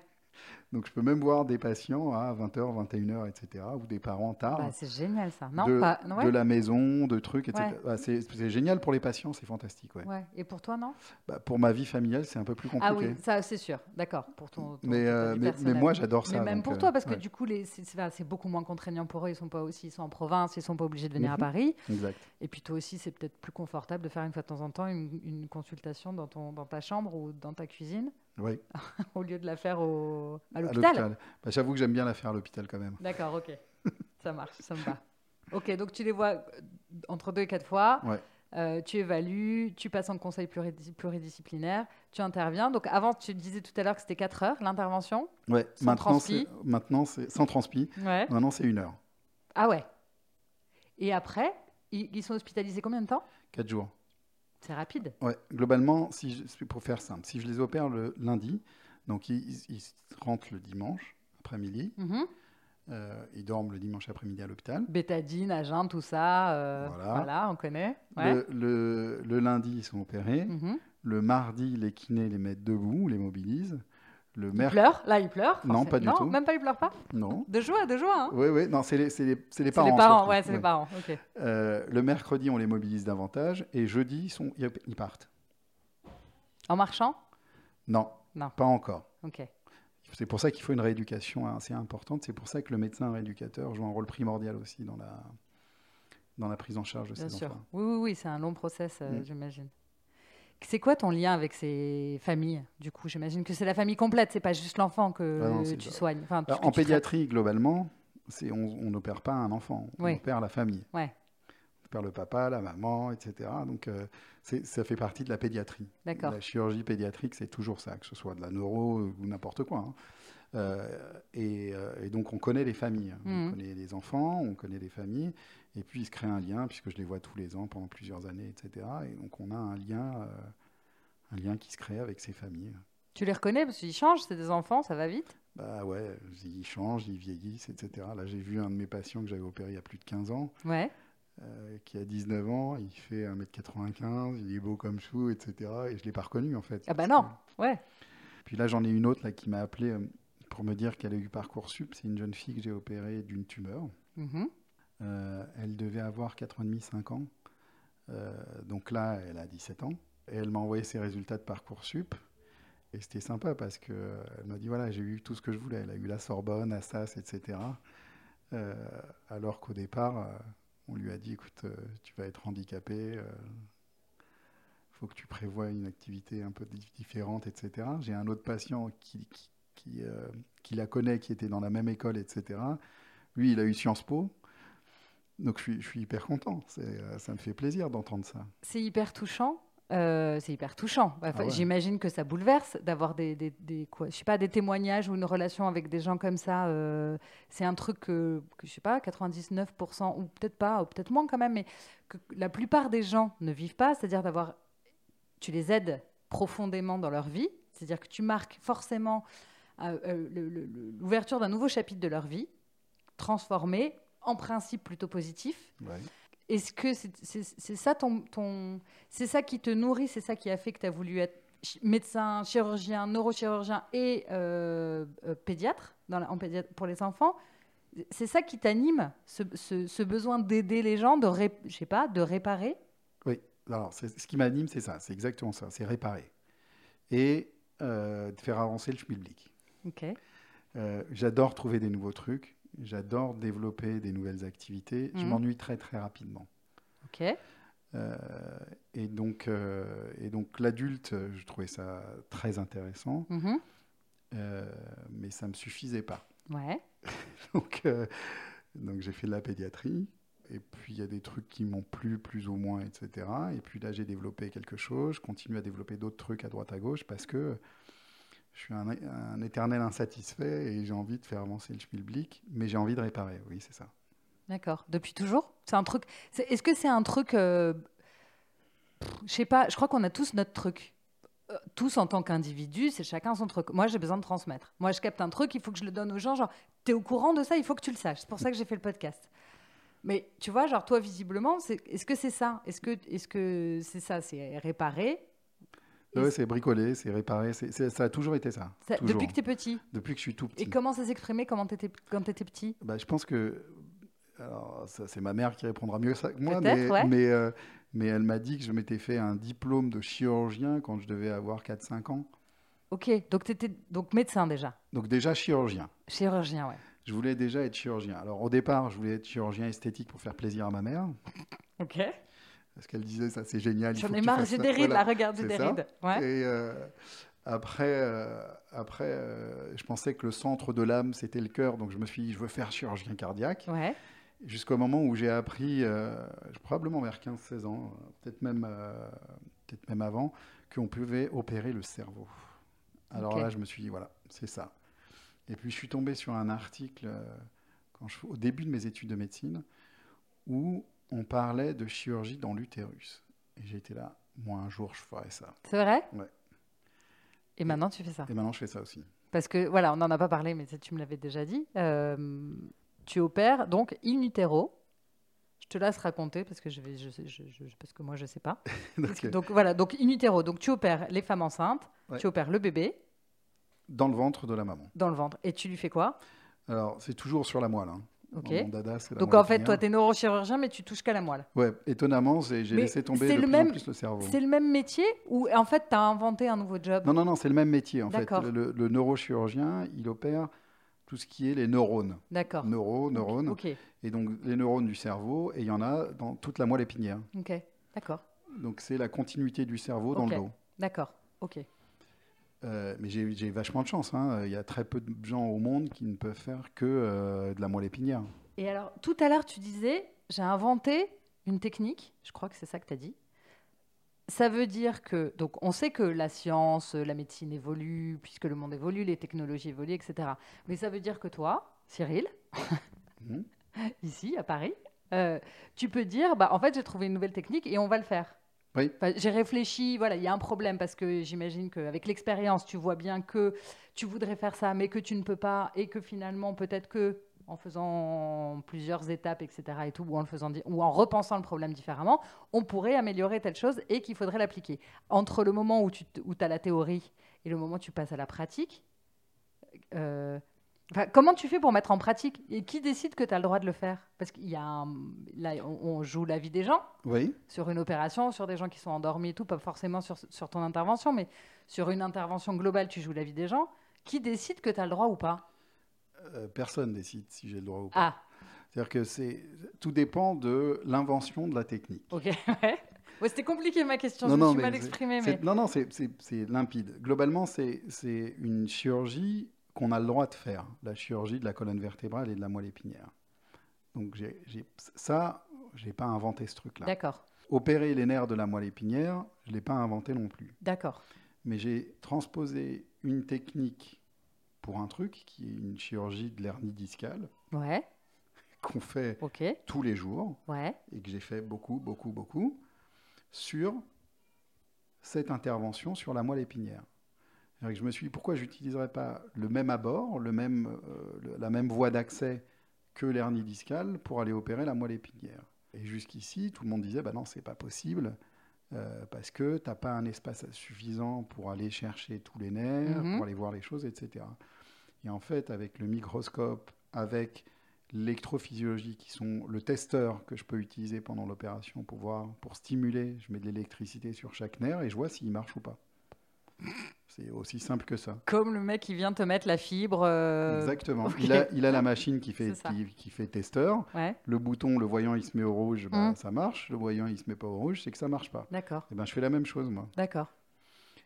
Donc, je peux même voir des patients à 20h, 21h, etc., ou des parents tard, Bah, c'est génial ça. Non, de, pas. ouais. de la maison, de trucs, etc. Ouais. Bah, c'est génial pour les patients, c'est fantastique. Ouais. Ouais. Et pour toi, non? Bah, pour ma vie familiale, c'est un peu plus compliqué. Ah oui, ça c'est sûr. D'accord. Pour ton. ton- mais, ta euh, mais, mais moi, j'adore ça. Mais même donc, pour euh, toi, parce que du coup, c'est- beaucoup moins contraignant pour eux. Ils sont pas aussi, ils sont en province, ils sont pas obligés de venir à Mhm. Paris. Exact. Et puis toi aussi, c'est peut-être plus confortable de faire une fois de temps en temps une, une consultation dans, ton, dans ta chambre ou dans ta cuisine Oui, au lieu de la faire au, à l'hôpital. Bah, J'avoue que j'aime bien la faire à l'hôpital quand même. D'accord, ok. ça marche, ça me va. Ok, donc tu les vois euh, entre deux et quatre fois. Ouais. Euh, tu évalues, tu passes en conseil pluridis- pluridisciplinaire, tu interviens. Donc avant, tu disais tout à l'heure que c'était 4 heures l'intervention. Ouais, Sans maintenant, c'est maintenant c'est sans transpi. Ouais. Maintenant, c'est une heure, Ah ouais. Et après, ils, ils sont hospitalisés combien de temps? Quatre jours. C'est rapide. Ouais, globalement, si je, pour faire simple, si je les opère le lundi, donc ils, rentrent le dimanche après-midi, Mhm. euh, ils dorment le dimanche après-midi à l'hôpital. Bétadine, agent, tout ça. euh, Voilà. voilà. on connaît. Ouais. Le, le- le lundi, ils sont opérés. Mhm. Le mardi, les kinés les mettent debout, les mobilisent. Le Il mercredi, pleure Là, il pleure Non, pas du non, tout. même pas, il pleure pas non. De joie, de joie. Hein Oui, oui, non, c'est les, c'est les, c'est les c'est parents. les parents, ouais, c'est les Ouais. parents. Ok. Euh, le mercredi, on les mobilise davantage. Et jeudi, ils, sont, ils partent. En marchant? Non, Non. pas encore. Ok. C'est pour ça qu'il faut une rééducation assez importante. C'est pour ça que le médecin rééducateur joue un rôle primordial aussi dans la, dans la prise en charge de Bien ces sûr. enfants. Oui, oui, oui, c'est un long process, euh, Mm. j'imagine. C'est quoi ton lien avec ces familles Du coup, j'imagine que c'est la famille complète, c'est pas juste l'enfant que Ah non, tu soignes. Enfin, tu- Alors, que en tu traites. pédiatrie, globalement, on on n'opère pas un enfant, on Oui. opère la famille. Ouais. Le papa, la maman, etc. Donc, euh, ça fait partie de la pédiatrie. La chirurgie pédiatrique, c'est toujours ça, que ce soit de la neuro ou n'importe quoi. hein. Euh, et, euh, et donc, on connaît les familles. Mhm. On connaît les enfants, on connaît les familles. Et puis, il se crée un lien, puisque je les vois tous les ans pendant plusieurs années, etc. Et donc, on a un lien, euh, un lien qui se crée avec ces familles. Tu les reconnais parce qu'ils changent, c'est des enfants, ça va vite? Bah ouais, ils changent, ils vieillissent, etc. Là, j'ai vu un de mes patients que j'avais opéré il y a plus de 15 ans, Ouais. Euh, qui a 19 ans, il fait 1m95, il est beau comme chou, etc. Et je ne l'ai pas reconnu, en fait. Ah bah non, ouais. Puis là, j'en ai une autre là, qui m'a appelé euh, pour me dire qu'elle a eu Parcoursup. C'est une jeune fille que j'ai opérée d'une tumeur. Mhm. Euh, elle devait avoir 4 ans et demi, 5 ans. Euh, donc là, elle a 17 ans. Et elle m'a envoyé ses résultats de Parcoursup. Et c'était sympa parce qu'elle m'a dit voilà, j'ai eu tout ce que je voulais. Elle a eu la Sorbonne, Assas, etc. Alors qu'au départ, on lui a dit écoute, euh, tu vas être handicapé. Il faut que tu prévois une activité un peu di- différente, etc. J'ai un autre patient qui, qui, qui, euh, qui la connaît, qui était dans la même école, etc. Lui, il a eu Sciences Po. Donc je suis, je suis hyper content. Euh, ça me fait plaisir d'entendre ça. C'est hyper touchant. Euh, c'est hyper touchant. Enfin, Ah ouais. J'imagine que ça bouleverse d'avoir des, des, des- quoi, je sais pas, des témoignages ou une relation avec des gens comme ça. euh, c'est un truc que, que, je sais pas, 99%, ou peut-être pas, ou peut-être moins quand même, mais que la plupart des gens ne vivent pas. C'est-à-dire d'avoir, tu les aides profondément dans leur vie. C'est-à-dire que tu marques forcément euh, l'ouverture d'un nouveau chapitre de leur vie, transformé, en principe plutôt positif. Ouais. Est-ce que c'est ça ton, ton c'est ça qui te nourrit, c'est ça qui a fait que tu as voulu être médecin, chirurgien, neurochirurgien et euh, euh, pédiatre, dans la- en pédiatre pour les enfants? C'est ça qui t'anime, ce, ce- ce besoin d'aider les gens, de, ré- sais pas, de réparer? Oui, alors ce qui m'anime, c'est ça, c'est exactement ça, c'est réparer. Et euh, de faire avancer le schmilblick. Ok. J'adore trouver des nouveaux trucs, j'adore développer des nouvelles activités, je Mhm. m'ennuie très très rapidement. Ok. Euh, et donc, euh, et donc l'adulte, je trouvais ça très intéressant, Mhm. euh, mais ça ne me suffisait pas. Ouais. Donc, donc j'ai fait de la pédiatrie. Et puis il y a des trucs qui m'ont plu plus ou moins, etc. Et puis là j'ai développé quelque chose. Je continue à développer d'autres trucs à droite à gauche parce que je suis un, éternel insatisfait et j'ai envie de faire avancer le schmilblick, mais j'ai envie de réparer. Oui, c'est ça. D'accord. Depuis toujours? C'est un truc. c'est- Est-ce que c'est un truc. euh, Je sais pas, je crois qu'on a tous notre truc. Euh, tous en tant qu'individu, c'est chacun son truc. Moi, j'ai besoin de transmettre. Moi, je capte un truc, il faut que je le donne aux gens. Genre, t'es au courant de ça, il faut que tu le saches. C'est pour ça que j'ai fait le podcast. Mais tu vois, genre, toi, visiblement, c'est- est-ce que c'est ça? Est-ce que est-ce que c'est ça? C'est réparer Ouais, c'est bricoler, c'est réparer. c'est- ça a toujours été ça. ça- toujours. Depuis que t'es petit. Depuis que je suis tout petit. Et comment ça s'exprimait quand t'étais petit? Bah, je pense que. Alors, c'est ma mère qui répondra mieux ça que moi, Peut-être, mais, ouais. mais, euh, mais elle m'a dit que je m'étais fait un diplôme de chirurgien quand je devais avoir 4-5 ans. Ok, donc t'étais donc médecin déjà. Donc, déjà chirurgien. Chirurgien, ouais. Je voulais déjà être chirurgien. Alors, au départ, je voulais être chirurgien esthétique pour faire plaisir à ma mère. Ok. Parce qu'elle disait, ça, c'est génial. J'en ai marre, j'ai des rides Voilà. là, regarde, j'ai des ça. rides. Ouais. Et euh, après, euh, après euh, je pensais que le centre de l'âme, c'était le cœur. Donc, je me suis dit, je veux faire chirurgien cardiaque. Ouais. Jusqu'au moment où j'ai appris, probablement vers 15-16 ans, peut-être même, peut-être même avant, qu'on pouvait opérer le cerveau. Alors là, je me suis dit, voilà, c'est ça. Et puis, je suis tombé sur un article quand je, au début de mes études de médecine où on parlait de chirurgie dans l'utérus. Et j'étais là, moi, un jour, je ferai ça. C'est vrai? Ouais. Et maintenant, tu fais ça? Et maintenant, je fais ça aussi. Parce que, voilà, on n'en a pas parlé, mais tu me l'avais déjà dit. Euh, tu opères donc in utero. Je te laisse raconter parce que, je vais, je, sais- je- je- parce que moi, je ne sais pas. Donc, Donc voilà, donc in utero. Donc tu opères les femmes enceintes, Ouais. tu opères le bébé dans le ventre de la maman. dans le ventre. Et tu lui fais quoi? Alors, c'est toujours sur la moelle. hein. Dada, Donc en fait, toi, tu es neurochirurgien, mais tu touches qu'à la moelle. Ouais, étonnamment, j'ai laissé tomber de le plus même- en plus le cerveau. C'est le même métier ou en fait, tu as inventé un nouveau job? Non, non, non, c'est le même métier en fait. Le, le neurochirurgien, il opère tout ce qui est les neurones. D'accord. Neuro, neurones. Ok, Et donc les neurones du cerveau, et il y en a dans toute la moelle épinière. ok, d'accord, Donc c'est la continuité du cerveau dans le dos. d'accord, ok. Euh, mais j'ai vachement de chance. hein. Il y a très peu de gens au monde qui ne peuvent faire que euh, de la moelle épinière. Et alors, tout à l'heure, tu disais, j'ai inventé une technique, je crois que c'est ça que tu as dit. Ça veut dire que, donc on sait que la science, la médecine évolue, puisque le monde évolue, les technologies évoluent, etc. Mais ça veut dire que toi, Cyril, Mhm. ici à Paris, euh, tu peux dire, bah, en fait, j'ai trouvé une nouvelle technique et on va le faire. Enfin, j'ai réfléchi, voilà, il y a un problème parce que j'imagine qu'avec l'expérience, tu vois bien que tu voudrais faire ça, mais que tu ne peux pas, et que finalement, peut-être que en faisant plusieurs étapes, etc., et tout, ou en repensant le problème différemment, on pourrait améliorer telle chose et qu'il faudrait l'appliquer. Entre le moment où tu as la théorie et le moment où tu passes à la pratique, euh, enfin, comment tu fais pour mettre en pratique Et qui décide que tu as le droit de le faire? Parce qu'il y a un- là, on, joue la vie des gens Oui. sur une opération, sur des gens qui sont endormis et tout, pas forcément sur, sur ton intervention, mais sur une intervention globale, tu joues la vie des gens. Qui décide que tu as le droit ou pas? Euh, personne décide si j'ai le droit ou pas. Ah, C'est-à-dire que c'est tout dépend de l'invention de la technique. ok, ouais. Ouais, C'était compliqué ma question, Non, je me suis mais mal exprimée. Mais... Non, non, c'est- limpide. Globalement, c'est une chirurgie qu'on a le droit de faire, la chirurgie de la colonne vertébrale et de la moelle épinière. Donc ça, je n'ai pas inventé ce truc-là. D'accord, Opérer les nerfs de la moelle épinière, je ne l'ai pas inventé non plus. d'accord. Mais j'ai transposé une technique pour un truc qui est une chirurgie de l'hernie discale Ouais, qu'on fait ok, tous les jours ouais, et que j'ai fait beaucoup, beaucoup, beaucoup sur cette intervention sur la moelle épinière. Que je me suis dit, pourquoi j'utiliserais pas le même abord, le même, euh, la même voie d'accès que l'hernie discale pour aller opérer la moelle épinière Et jusqu'ici, tout le monde disait, bah non, c'est pas possible. euh, parce que tu n'as pas un espace suffisant pour aller chercher tous les nerfs, Mhm. pour aller voir les choses, etc. Et en fait, avec le microscope, avec l'électrophysiologie, qui sont le testeur que je peux utiliser pendant l'opération pour voir, pour stimuler, je mets de l'électricité sur chaque nerf et je vois s'il marche ou pas. C'est aussi simple que ça. Comme le mec qui vient te mettre la fibre. euh, Exactement. Il, a, il a la machine qui fait, qui, qui fait testeur. Ouais, Le bouton, le voyant, il se met au rouge, bah, Mm. ça marche. Le voyant, il se met pas au rouge, c'est que ça marche pas. d'accord, Et ben, je fais la même chose, moi. d'accord.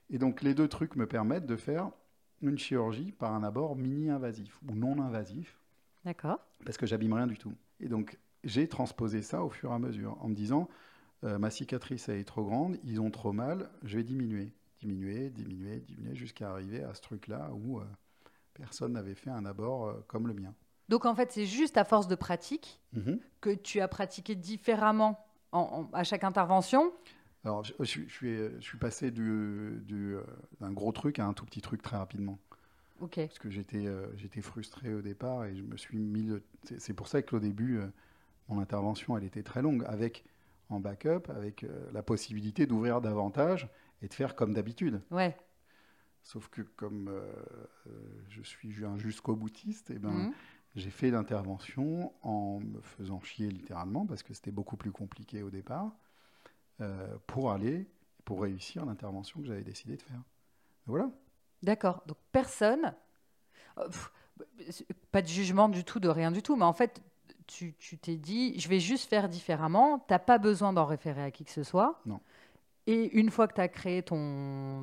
Et donc, les deux trucs me permettent de faire une chirurgie par un abord mini-invasif ou non invasif, D'accord. parce que j'abîme rien du tout. Et donc, j'ai transposé ça au fur et à mesure, en me disant, euh, ma cicatrice, elle est trop grande, ils ont trop mal, je vais diminuer, diminuer, diminuer, diminuer, jusqu'à arriver à ce truc-là où euh, personne n'avait fait un abord euh, comme le mien. Donc en fait, c'est juste à force de pratique Mhm. que tu as pratiqué différemment en- en- à chaque intervention. Alors, je, je suis- je suis, je suis passé du- du, euh, d'un gros truc à un tout petit truc très rapidement. Parce que j'étais, euh, j'étais frustré au départ et je me suis mis. le- C'est, c'est pour ça qu'au début, euh, mon intervention, elle était très longue, avec en backup, avec euh, la possibilité d'ouvrir davantage et de faire comme d'habitude. Ouais. Sauf que comme euh, euh, je suis un jusqu'au boutiste, et ben, Mhm. j'ai fait l'intervention en me faisant chier littéralement, parce que c'était beaucoup plus compliqué au départ, euh, pour aller, pour réussir l'intervention que j'avais décidé de faire. Voilà. D'accord. Donc personne. pff, pas de jugement du tout, de rien du tout, mais en fait, tu tu t'es dit, je vais juste faire différemment. T'as pas besoin d'en référer à qui que ce soit. Non. Et une fois que tu as créé ton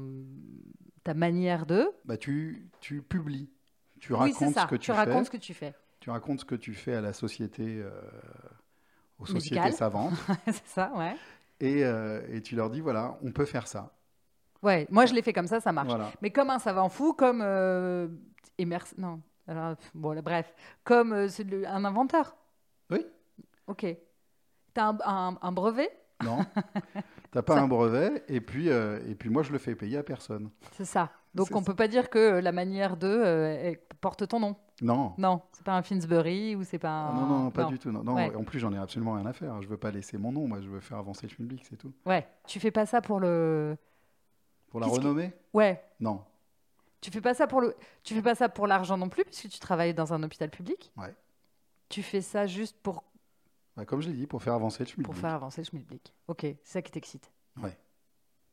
ta manière de, Bah, tu, tu publies. Tu oui, racontes ça. ce que tu, tu racontes fais. ce que tu fais. Tu racontes ce que tu fais à la société, euh, aux Médicale. sociétés savantes, c'est ça, ouais. et, euh, et tu leur dis voilà, on peut faire ça. Ouais. Moi, je l'ai fait comme ça, ça marche. Voilà. Mais comme un savant fou, comme euh, non. Alors, bon, là, bref, comme euh, un inventeur. Oui. Ok. T'as un, un- un brevet, Non, t'as pas un brevet, et puis, euh, et puis moi je le fais payer à personne. c'est ça. Donc on ça. peut pas dire que la manière de euh, porte ton nom. Non. Non, c'est pas un Finsbury ou c'est pas un. Ah, Non, non, pas du tout. Non, non. Ouais. En plus, j'en ai absolument rien à faire. Je veux pas laisser mon nom. Moi, je veux faire avancer le public, c'est tout. Ouais. Tu fais pas ça pour le. Pour la renommée? Ouais. Non. Tu fais pas ça pour le. Tu fais pas ça pour l'argent non plus puisque tu travailles dans un hôpital public? Ouais. Tu fais ça juste pour Bah, comme je l'ai dit, pour faire avancer le public. pour faire avancer le schmilblick. Ok, c'est ça qui t'excite.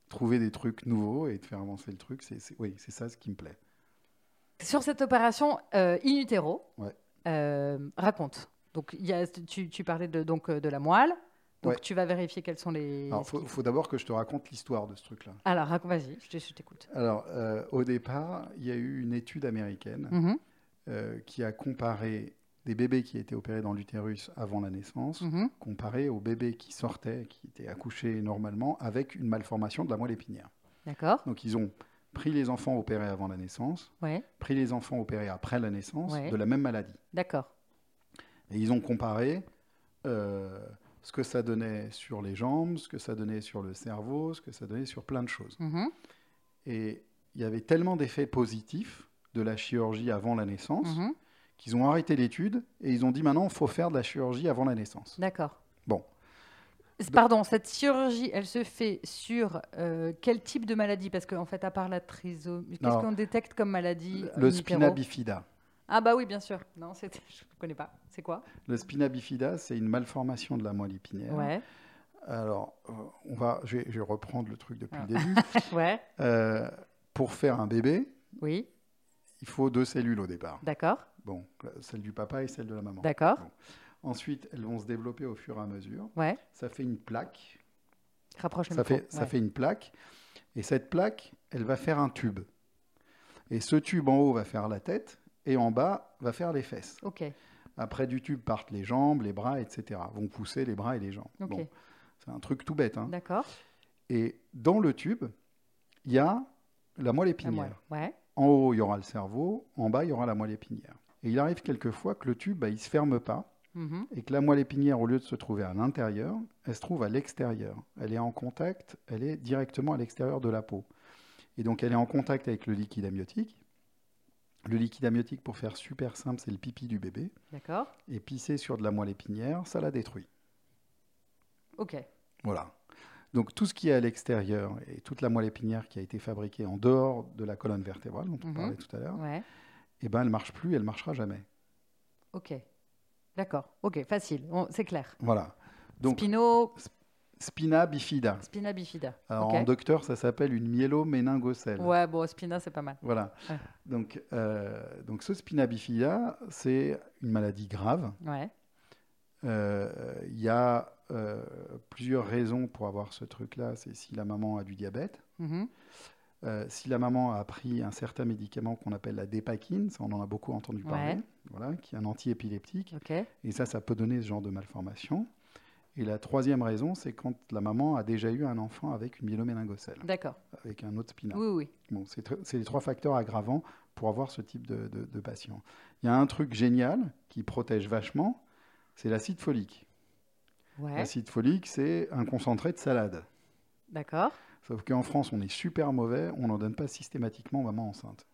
Trouver des trucs nouveaux et de faire avancer le truc, c'est, oui, c'est ça ce qui me plaît. Sur cette opération euh, in utero, Ouais. euh, raconte. Donc, il y a, tu, tu parlais de, donc, euh, de la moelle. Donc, Ouais. tu vas vérifier quels sont les. Alors, faut, faut d'abord que je te raconte l'histoire de ce truc-là. Alors, vas-y, je te- je t'écoute. Alors, euh, au départ, il y a eu une étude américaine Mhm, qui a comparé des bébés qui étaient opérés dans l'utérus avant la naissance, mhm. comparé aux bébés qui sortaient, qui étaient accouchés normalement, avec une malformation de la moelle épinière. D'accord. Donc, ils ont pris les enfants opérés avant la naissance, Ouais, pris les enfants opérés après la naissance Ouais. de la même maladie. d'accord. Et ils ont comparé euh, ce que ça donnait sur les jambes, ce que ça donnait sur le cerveau, ce que ça donnait sur plein de choses. Mhm, Et il y avait tellement d'effets positifs de la chirurgie avant la naissance mhm. Qu'ils ont arrêté l'étude et ils ont dit maintenant il faut faire de la chirurgie avant la naissance. D'accord. Bon, Pardon, cette chirurgie, elle se fait sur euh, quel type de maladie? Parce qu'en fait, à part la trisomie, qu'est-ce qu'on détecte comme maladie le in spina bifida. Ah bah oui, bien sûr. Non, je ne connais pas. C'est quoi? Le spina bifida, c'est une malformation de la moelle épinière. Ouais, Alors, euh, on va, je, vais, je vais reprendre le truc depuis Ah. le début. ouais, Euh, pour faire un bébé, oui, il faut deux cellules au départ. d'accord, Bon, celle du papa et celle de la maman. d'accord. Bon. Ensuite, elles vont se développer au fur et à mesure. Ouais, Ça fait une plaque. rapproche Ça fait, ça Ouais. fait une plaque. Et cette plaque, elle va faire un tube. Et ce tube en haut va faire la tête et en bas va faire les fesses. Ok, Après du tube partent les jambes, les bras, etc. Vont pousser les bras et les jambes. ok, Bon, c'est un truc tout bête. hein. d'accord. Et dans le tube, il y a la moelle La épinière. moelle. Ouais, En haut, il y aura le cerveau. En bas, il y aura la moelle épinière. Et il arrive quelquefois que le tube, bah, il ne se ferme pas. mhm, et que la moelle épinière, au lieu de se trouver à l'intérieur, elle se trouve à l'extérieur. Elle est en contact, elle est directement à l'extérieur de la peau. Et donc elle est en contact avec le liquide amniotique. Le liquide amniotique, pour faire super simple, c'est le pipi du bébé. d'accord. Et pisser sur de la moelle épinière, ça la détruit. Ok, Voilà. Donc tout ce qui est à l'extérieur et toute la moelle épinière qui a été fabriquée en dehors de la colonne vertébrale dont on Mhm. parlait tout à l'heure, Ouais. eh ben, elle marche plus, elle marchera jamais. Ok. D'accord. Ok, facile. C'est clair. Voilà. Donc Spino, spina bifida. spina bifida. Alors en docteur, ça s'appelle une myéloméningocèle. Ouais, bon, spina, c'est pas mal. Voilà. Ouais. Donc, euh, donc ce spina bifida, c'est une maladie grave. Ouais. Euh, Il y a euh, plusieurs raisons pour avoir ce truc-là. C'est si la maman a du diabète, Mhm. euh, si la maman a pris un certain médicament qu'on appelle la dépakine, ça on en a beaucoup entendu parler, Ouais. voilà, qui est un antiépileptique. Ok. Et ça, ça peut donner ce genre de malformation. Et la troisième raison, c'est quand la maman a déjà eu un enfant avec une myéloméningocèle, D'accord. avec un autre spina. Oui, oui. Bon, c'est les trois facteurs aggravants pour avoir ce type de, de- de patient. Il y a un truc génial qui protège vachement, c'est l'acide folique. Ouais. L'acide folique, c'est un concentré de salade. D'accord. Sauf qu'en France, on est super mauvais, on n'en donne pas systématiquement aux mamans enceintes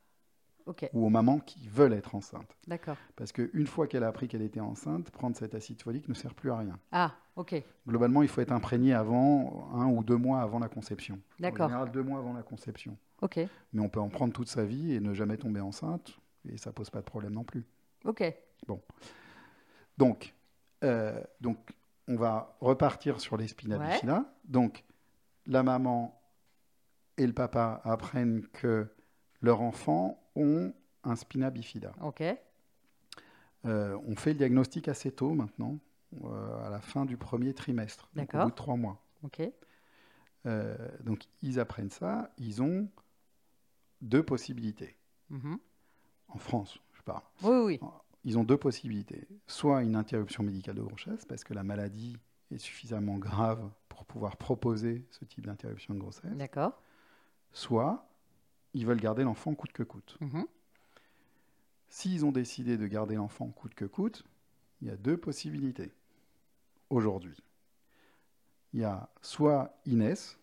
ou aux mamans qui veulent être enceintes. D'accord. Parce qu'une fois qu'elle a appris qu'elle était enceinte, prendre cet acide folique ne sert plus à rien. Ah, ok. Globalement, il faut être imprégné avant, un ou deux mois avant la conception. En D'accord. général, deux mois avant la conception. Ok. Mais on peut en prendre toute sa vie et ne jamais tomber enceinte, et ça pose pas de problème non plus. Ok. Donc, euh, donc on va repartir sur les spina Ouais. bifida. Donc, la maman et le papa apprennent que leurs enfants ont un spina bifida. Ok. Euh, on fait le diagnostic assez tôt maintenant, euh, à la fin du premier trimestre, donc au bout de trois mois. Ok. Euh, donc, ils apprennent ça. Ils ont deux possibilités. Mhm. En France, je parle. Oui, oui. Ils ont deux possibilités. Soit une interruption médicale de grossesse, parce que la maladie est suffisamment grave pour pouvoir proposer ce type d'interruption de grossesse. D'accord. Soit ils veulent garder l'enfant coûte que coûte. Mhm. S'ils ont décidé de garder l'enfant coûte que coûte, il y a deux possibilités aujourd'hui. Il y a soit ils naissent,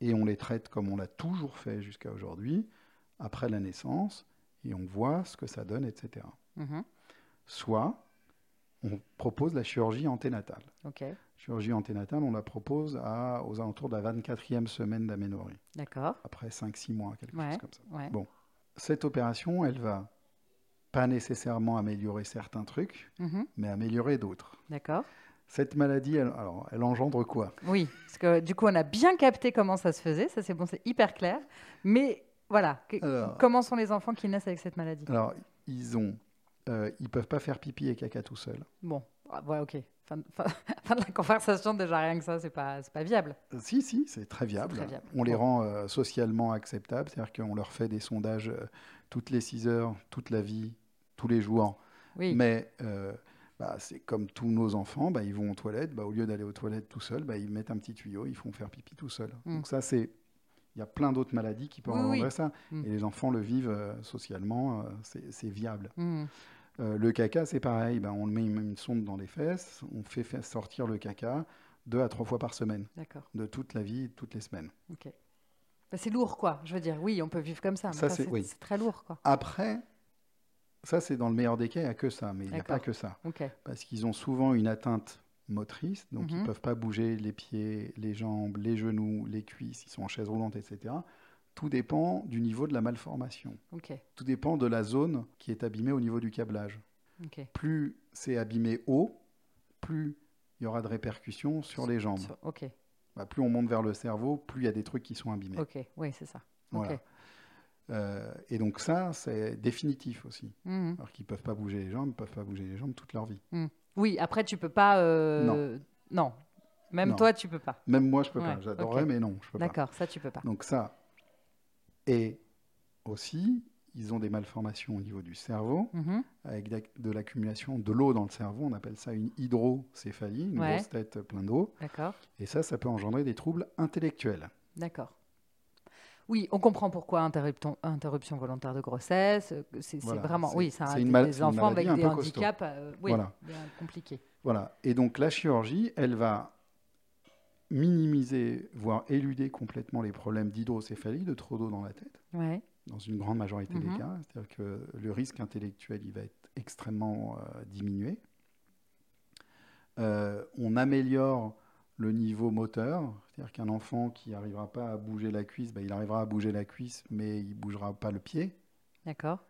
et on les traite comme on l'a toujours fait jusqu'à aujourd'hui, après la naissance, et on voit ce que ça donne, etc. Soit on propose la chirurgie anténatale. Chirurgie anténatale, on la propose à, aux alentours de la 24e semaine d'aménorrhée, D'accord. après 5-6 mois, quelque Ouais. chose comme ça. Ouais. Bon. Cette opération, elle va pas nécessairement améliorer certains trucs, Mhm. mais améliorer d'autres. D'accord. Cette maladie, elle, alors, elle engendre quoi? Oui, parce que du coup, on a bien capté comment ça se faisait. Ça, c'est bon, c'est hyper clair. Mais voilà, que- Alors- comment sont les enfants qui naissent avec cette maladie? Alors, ils ont, euh, ils peuvent pas faire pipi et caca tout seuls. Bon, ah, ouais, ok. Fin, fin- fin de la conversation, déjà rien que ça, c'est pas, pas viable. Euh, Si, si, c'est très viable. très viable. On les rend euh, socialement acceptables, c'est-à-dire qu'on leur fait des sondages euh, toutes les 6 heures, toute la vie, tous les jours. Oui. Mais bah, c'est comme tous nos enfants, bah, ils vont aux toilettes, bah, au lieu d'aller aux toilettes tout seuls, bah, ils mettent un petit tuyau, ils font faire pipi tout seuls. Mm. Donc ça, c'est... Il y a plein d'autres maladies qui peuvent Oui, engendrer oui. ça. Mm. Et les enfants le vivent euh, socialement, euh, c'est viable. Mhm. Euh, le caca, c'est pareil. Ben, on met une, sonde dans les fesses, on fait sortir le caca deux à trois fois par semaine, de toute la vie, toutes les semaines. Ok. Bah, c'est lourd, quoi. Je veux dire, oui, on peut vivre comme ça. Mais Ça, ça, c'est- c'est oui. c'est très lourd, quoi. Après, ça, c'est dans le meilleur des cas, il n'y a que ça, mais il n'y a pas que ça. Parce qu'ils ont souvent une atteinte motrice, donc ils Mhm. ne peuvent pas bouger les pieds, les jambes, les genoux, les cuisses, ils sont en chaise roulante, etc. Tout dépend du niveau de la malformation. Tout dépend de la zone qui est abîmée au niveau du câblage. Plus c'est abîmé haut, plus il y aura de répercussions sur les jambes. Bah, plus on monte vers le cerveau, plus il y a des trucs qui sont abîmés. Ok. Oui, c'est ça. Voilà. Euh, et donc ça, c'est définitif aussi. Mhm. Alors qu'ils ne peuvent pas bouger les jambes, ils ne peuvent pas bouger les jambes toute leur vie. Oui, après, tu peux pas. euh, Non. Même Non. toi, tu peux pas. Même moi, je peux Ouais, pas. J'adorerais, mais non, je peux pas. D'accord, ça, tu peux pas. Donc ça, et aussi, ils ont des malformations au niveau du cerveau, Mhm. avec de l'accumulation de l'eau dans le cerveau. On appelle ça une hydrocéphalie, une Ouais. grosse tête pleine d'eau. D'accord. Et ça, ça peut engendrer des troubles intellectuels. D'accord. Oui, on comprend pourquoi interruption, volontaire de grossesse. euh, C'est Voilà, vraiment, oui, ça a une des, mal- des une enfants avec un des handicaps, euh, oui, Voilà. bien compliqués. Voilà. Et donc la chirurgie, elle va minimiser, voire éluder complètement les problèmes d'hydrocéphalie, de trop d'eau dans la tête, Ouais. dans une grande majorité Mhm. des cas. C'est-à-dire que le risque intellectuel, il va être extrêmement euh, diminué. Euh, on améliore le niveau moteur, C'est-à-dire qu'un enfant qui n'arrivera pas à bouger la cuisse, bah, il arrivera à bouger la cuisse, mais il ne bougera pas le pied. D'accord.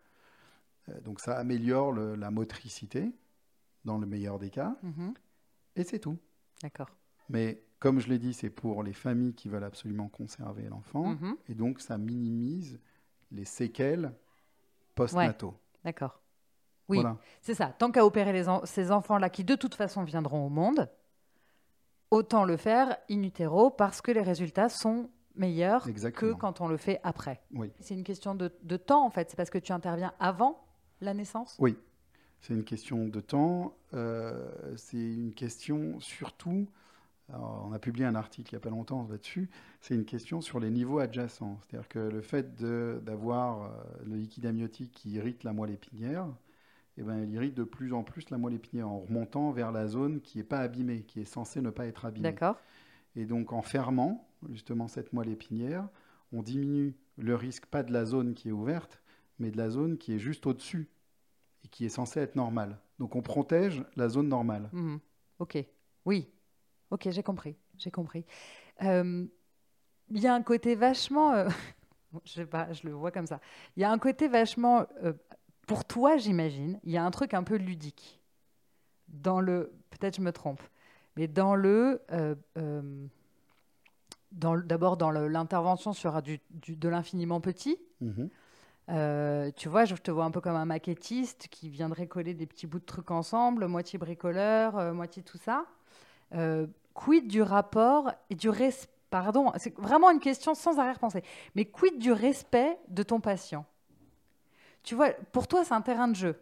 Euh, donc ça améliore le- la motricité, dans le meilleur des cas, Mhm. et c'est tout. D'accord. Mais comme je l'ai dit, c'est pour les familles qui veulent absolument conserver l'enfant, Mhm. et donc ça minimise les séquelles post-nataux. D'accord. Oui, Voilà. c'est ça. Tant qu'à opérer les en- ces enfants-là qui de toute façon viendront au monde, autant le faire in utero parce que les résultats sont meilleurs que quand on le fait après. Oui. C'est une question de, de temps en fait. C'est parce que tu interviens avant la naissance? Oui, c'est une question de temps. euh, c'est une question surtout. Alors, on a publié un article il n'y a pas longtemps là-dessus. C'est une question sur les niveaux adjacents. C'est-à-dire que le fait d'avoir euh, le liquide amniotique qui irrite la moelle épinière, eh ben, il irrite de plus en plus la moelle épinière en remontant vers la zone qui n'est pas abîmée, qui est censée ne pas être abîmée. D'accord. Et donc en fermant justement cette moelle épinière, on diminue le risque pas de la zone qui est ouverte, mais de la zone qui est juste au-dessus et qui est censée être normale. Donc on protège la zone normale. Mhm. Ok. Oui. Ok, j'ai compris. J'ai compris. Euh, Il y a un côté vachement. euh, je sais pas, je le vois comme ça. Il y a un côté vachement. euh, pour toi, j'imagine, il y a un truc un peu ludique. Dans le. Peut-être je me trompe. Mais dans le. euh, D'abord, dans l'intervention sur du, du- de l'infiniment petit. Mhm. Tu vois, je te vois un peu comme un maquettiste qui viendrait coller des petits bouts de trucs ensemble, moitié bricoleur, moitié tout ça. Euh, quid du rapport et du respect Pardon, c'est vraiment une question sans arrière-pensée. Mais quid du respect de ton patient? Tu vois, pour toi, c'est un terrain de jeu.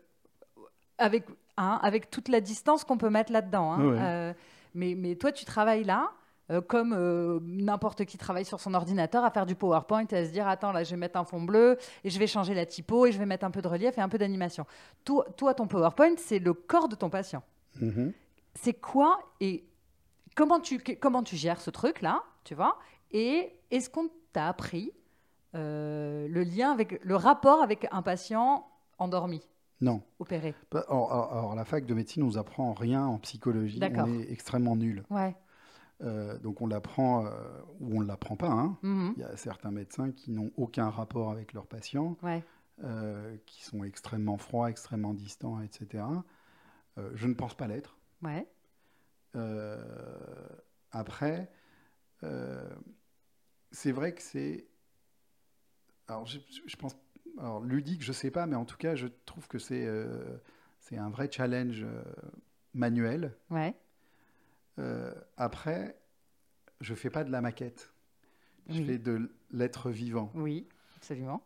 Avec, hein, avec toute la distance qu'on peut mettre là-dedans. hein. Ouais. Euh, mais, mais toi, tu travailles là, euh, comme euh, n'importe qui travaille sur son ordinateur, à faire du PowerPoint et à se dire Attends, là, je vais mettre un fond bleu et je vais changer la typo et je vais mettre un peu de relief et un peu d'animation. Toi, toi, ton PowerPoint, c'est le corps de ton patient. Mhm. C'est quoi et comment tu, comment tu gères ce truc-là, tu vois Et est-ce qu'on t'a appris euh, le lien avec le rapport avec un patient endormi, Non. opéré? Alors, la fac de médecine nous apprend rien en psychologie. D'accord. On est extrêmement nul. Ouais. Euh, donc on l'apprend euh, ou on ne l'apprend pas. hein. Mhm. Il y a certains médecins qui n'ont aucun rapport avec leurs patients. Ouais. euh, qui sont extrêmement froids, extrêmement distants, etc. Je ne pense pas l'être. Ouais. Euh, après, euh, c'est vrai que c'est. Alors, je, je pense. Alors, ludique, je sais pas, mais en tout cas, je trouve que c'est euh, c'est un vrai challenge manuel. Ouais. Après, je fais pas de la maquette. Je Oui. fais de l'être vivant. Oui, absolument.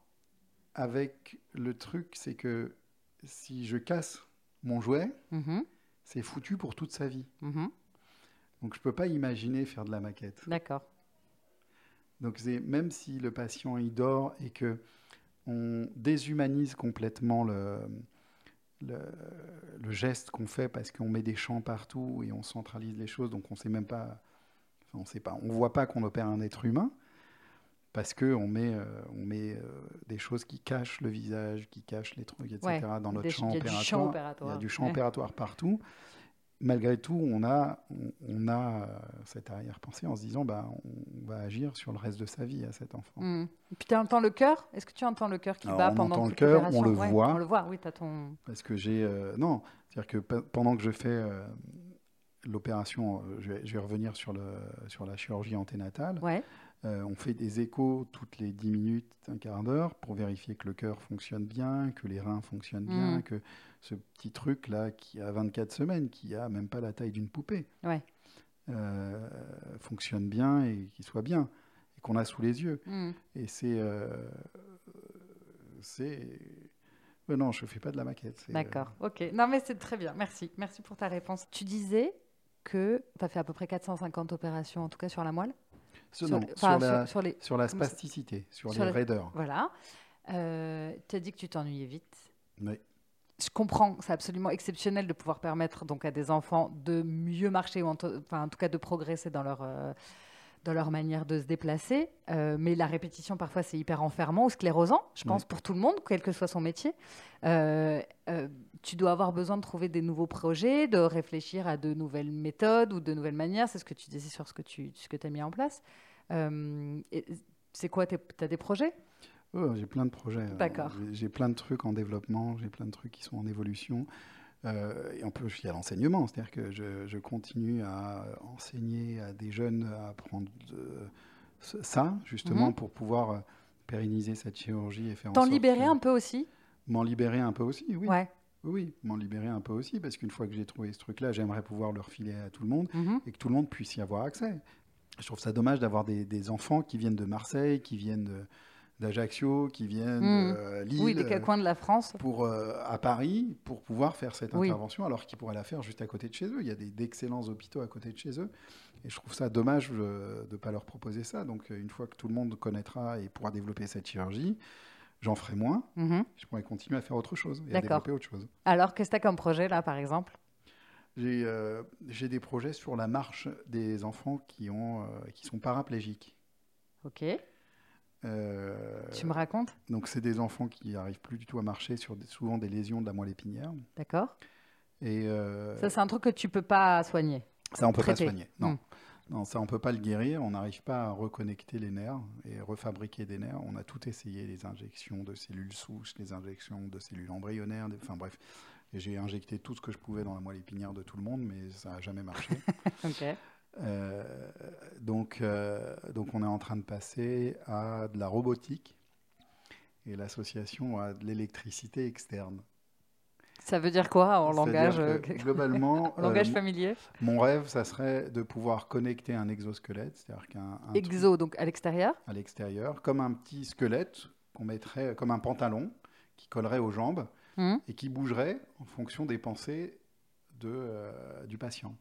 Avec le truc, c'est que si je casse mon jouet, Mhm. C'est foutu pour toute sa vie. Mhm. Donc je peux pas imaginer faire de la maquette. D'accord. Donc même si le patient il dort et que on déshumanise complètement le, le, le geste qu'on fait parce qu'on met des champs partout et on centralise les choses, donc on sait même pas, enfin, on sait pas, on voit pas qu'on opère un être humain parce que on met, euh, on met euh, des choses qui cachent le visage, qui cachent les trucs, etc. Ouais, dans notre des- champ opératoire. champ Il y opératoire. a du champ Ouais. opératoire partout. Malgré tout, on a, on, on a euh, cette arrière-pensée en se disant, bah, on va agir sur le reste de sa vie à cet enfant. Mhm. Et puis tu entends le cœur? Est-ce que tu entends le cœur qui Alors, bat on pendant entend le cœur, on le Ouais, voit. On le voit, oui, tu as ton. Parce que j'ai. euh, non, c'est-à-dire que pe- pendant que je fais l'opération, je vais, je vais revenir sur, le, sur la chirurgie anténatale, Ouais. Euh, on fait des échos toutes les 10 minutes, un quart d'heure, pour vérifier que le cœur fonctionne bien, que les reins fonctionnent bien, Mm. que ce petit truc-là qui a 24 semaines, qui a même pas la taille d'une poupée, Ouais. euh, fonctionne bien et qu'il soit bien, et qu'on a sous les yeux. Mhm. Et c'est. euh, c'est. Mais non, je fais pas de la maquette. D'accord, ok. Non, mais c'est très bien. Merci. Merci pour ta réponse. Tu disais que tu as fait à peu près 450 opérations, en tout cas sur la moelle? Sur, non, sur la, sur- sur les... sur la spasticité, sur, les raideurs. Voilà. Euh, tu as dit que tu t'ennuyais vite. Oui. Je comprends, c'est absolument exceptionnel de pouvoir permettre donc à des enfants de mieux marcher, ou en, enfin, en tout cas de progresser dans leur, euh, dans leur manière de se déplacer. Euh, mais la répétition, parfois, c'est hyper enfermant ou sclérosant, je pense, Oui. pour tout le monde, quel que soit son métier. Euh, euh, tu dois avoir besoin de trouver des nouveaux projets, de réfléchir à de nouvelles méthodes ou de nouvelles manières. C'est ce que tu disais sur ce que tu ce que as mis en place. C'est quoi Tu as des projets? Oh, j'ai plein de projets. D'accord. J'ai plein de trucs en développement, j'ai plein de trucs qui sont en évolution. Euh, et en plus, il y a l'enseignement, c'est-à-dire que je, je continue à enseigner à des jeunes à apprendre de- ce- ça, justement, Mhm. pour pouvoir euh, pérenniser cette chirurgie et faire en T'en sorte libérer que- un peu aussi? M'en libérer un peu aussi, oui. Ouais. Oui, m'en libérer un peu aussi, parce qu'une fois que j'ai trouvé ce truc-là, j'aimerais pouvoir le refiler à tout le monde Mhm. et que tout le monde puisse y avoir accès. Je trouve ça dommage d'avoir des, des enfants qui viennent de Marseille, qui viennent de- d'Ajaccio, qui viennent de Lille, Oui, des euh, coins de la France. pour, euh, à Paris pour pouvoir faire cette Oui. intervention, alors qu'ils pourraient la faire juste à côté de chez eux. Il y a des- d'excellents hôpitaux à côté de chez eux. Et je trouve ça dommage euh, de ne pas leur proposer ça. Donc, une fois que tout le monde connaîtra et pourra développer cette chirurgie, j'en ferai moins. Mhm. Je pourrais continuer à faire autre chose et à D'accord. développer autre chose. Alors, qu'est-ce que tu as comme projet, là, par exemple? J'ai euh, j'ai des projets sur la marche des enfants qui, ont, euh, qui sont paraplégiques. Ok. Euh, Tu me racontes? Donc, c'est des enfants qui n'arrivent plus du tout à marcher sur des- souvent des lésions de la moelle épinière. D'accord. Et euh, Ça, c'est un truc que tu peux pas soigner. ça, on peut traiter. pas soigner. Non. Hmm. non, ça, on peut pas le guérir. On n'arrive pas à reconnecter les nerfs et refabriquer des nerfs. On a tout essayé, les injections de cellules souches, les injections de cellules embryonnaires. des- Enfin bref, j'ai injecté tout ce que je pouvais dans la moelle épinière de tout le monde, mais ça n'a jamais marché. Ok. Euh, donc, euh, donc on est en train de passer à de la robotique et l'association à de l'électricité externe. Ça veut dire quoi en langage, euh, globalement, langage euh, familier mon rêve, ça serait de pouvoir connecter un exosquelette, c'est-à-dire qu'un un Exo, donc à l'extérieur? à l'extérieur, comme un petit squelette qu'on mettrait comme un pantalon qui collerait aux jambes Mhm. et qui bougerait en fonction des pensées de, euh, du patient.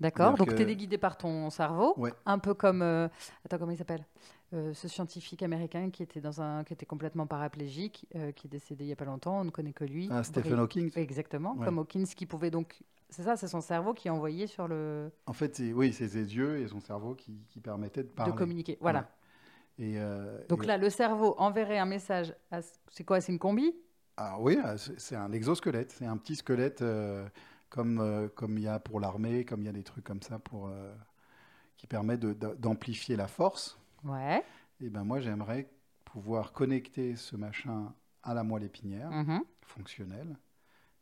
D'accord. Donc que- téléguidé par ton cerveau, Ouais. un peu comme euh, attends comment il s'appelle Euh, ce scientifique américain qui était dans un qui était complètement paraplégique, euh, qui est décédé il y a pas longtemps. On ne connaît que lui. Ah, Stephen Bri- Hawking. Exactement. Ouais. Comme Hawkins qui pouvait donc c'est ça, c'est son cerveau qui envoyait sur le En fait, oui, c'est ses yeux et son cerveau qui, qui permettaient de parler. de communiquer. Voilà. Ouais. Et, euh, Donc et- là, le cerveau enverrait un message. à- C'est quoi C'est une combi? Ah oui, c'est c'est un exosquelette. C'est un petit squelette euh, comme euh, comme il y a pour l'armée, comme il y a des trucs comme ça pour euh, qui permet d'amplifier la force. Ouais. Et ben moi, j'aimerais pouvoir connecter ce machin à la moelle épinière Mhm. fonctionnelle,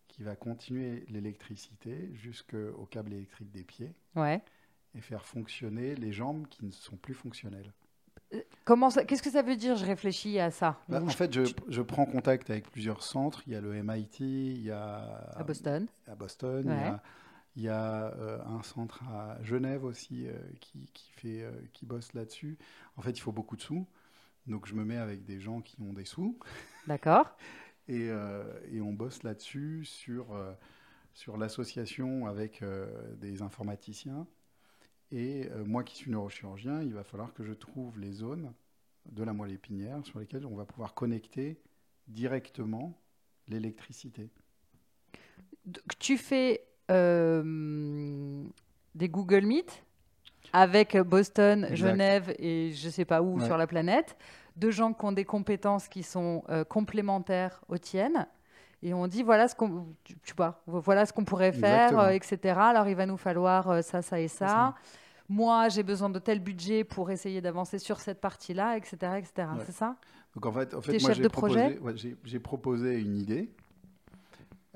qui va continuer l'électricité jusqu'au câble électrique des pieds Ouais. et faire fonctionner les jambes qui ne sont plus fonctionnelles. Comment ça Qu'est-ce que ça veut dire Je réfléchis à ça. Bah, Donc, en fait, je, je prends contact avec plusieurs centres. Il y a le MIT, il y a à Boston. à Boston, il y a, il y a, euh, un centre à Genève aussi euh, qui, qui, fait, euh, qui bosse là-dessus. En fait, il faut beaucoup de sous. Donc, je me mets avec des gens qui ont des sous D'accord. et, euh, et on bosse là-dessus sur, euh, sur l'association avec euh, des informaticiens. Et euh, moi qui suis neurochirurgien, il va falloir que je trouve les zones de la moelle épinière sur lesquelles on va pouvoir connecter directement l'électricité. Tu fais euh, des Google Meet avec Boston, Exact. Genève et je sais pas où Ouais. sur la planète, de gens qui ont des compétences qui sont euh, complémentaires aux tiennes. Et on dit voilà ce qu'on, tu, tu vois, voilà ce qu'on pourrait faire, euh, etc. Alors il va nous falloir ça, ça et ça. Moi, j'ai besoin de tel budget pour essayer d'avancer sur cette partie-là, etc., etc. Ouais. C'est ça? Donc en fait, en fait moi j'ai proposé, projet? ouais, j'ai- j'ai proposé une idée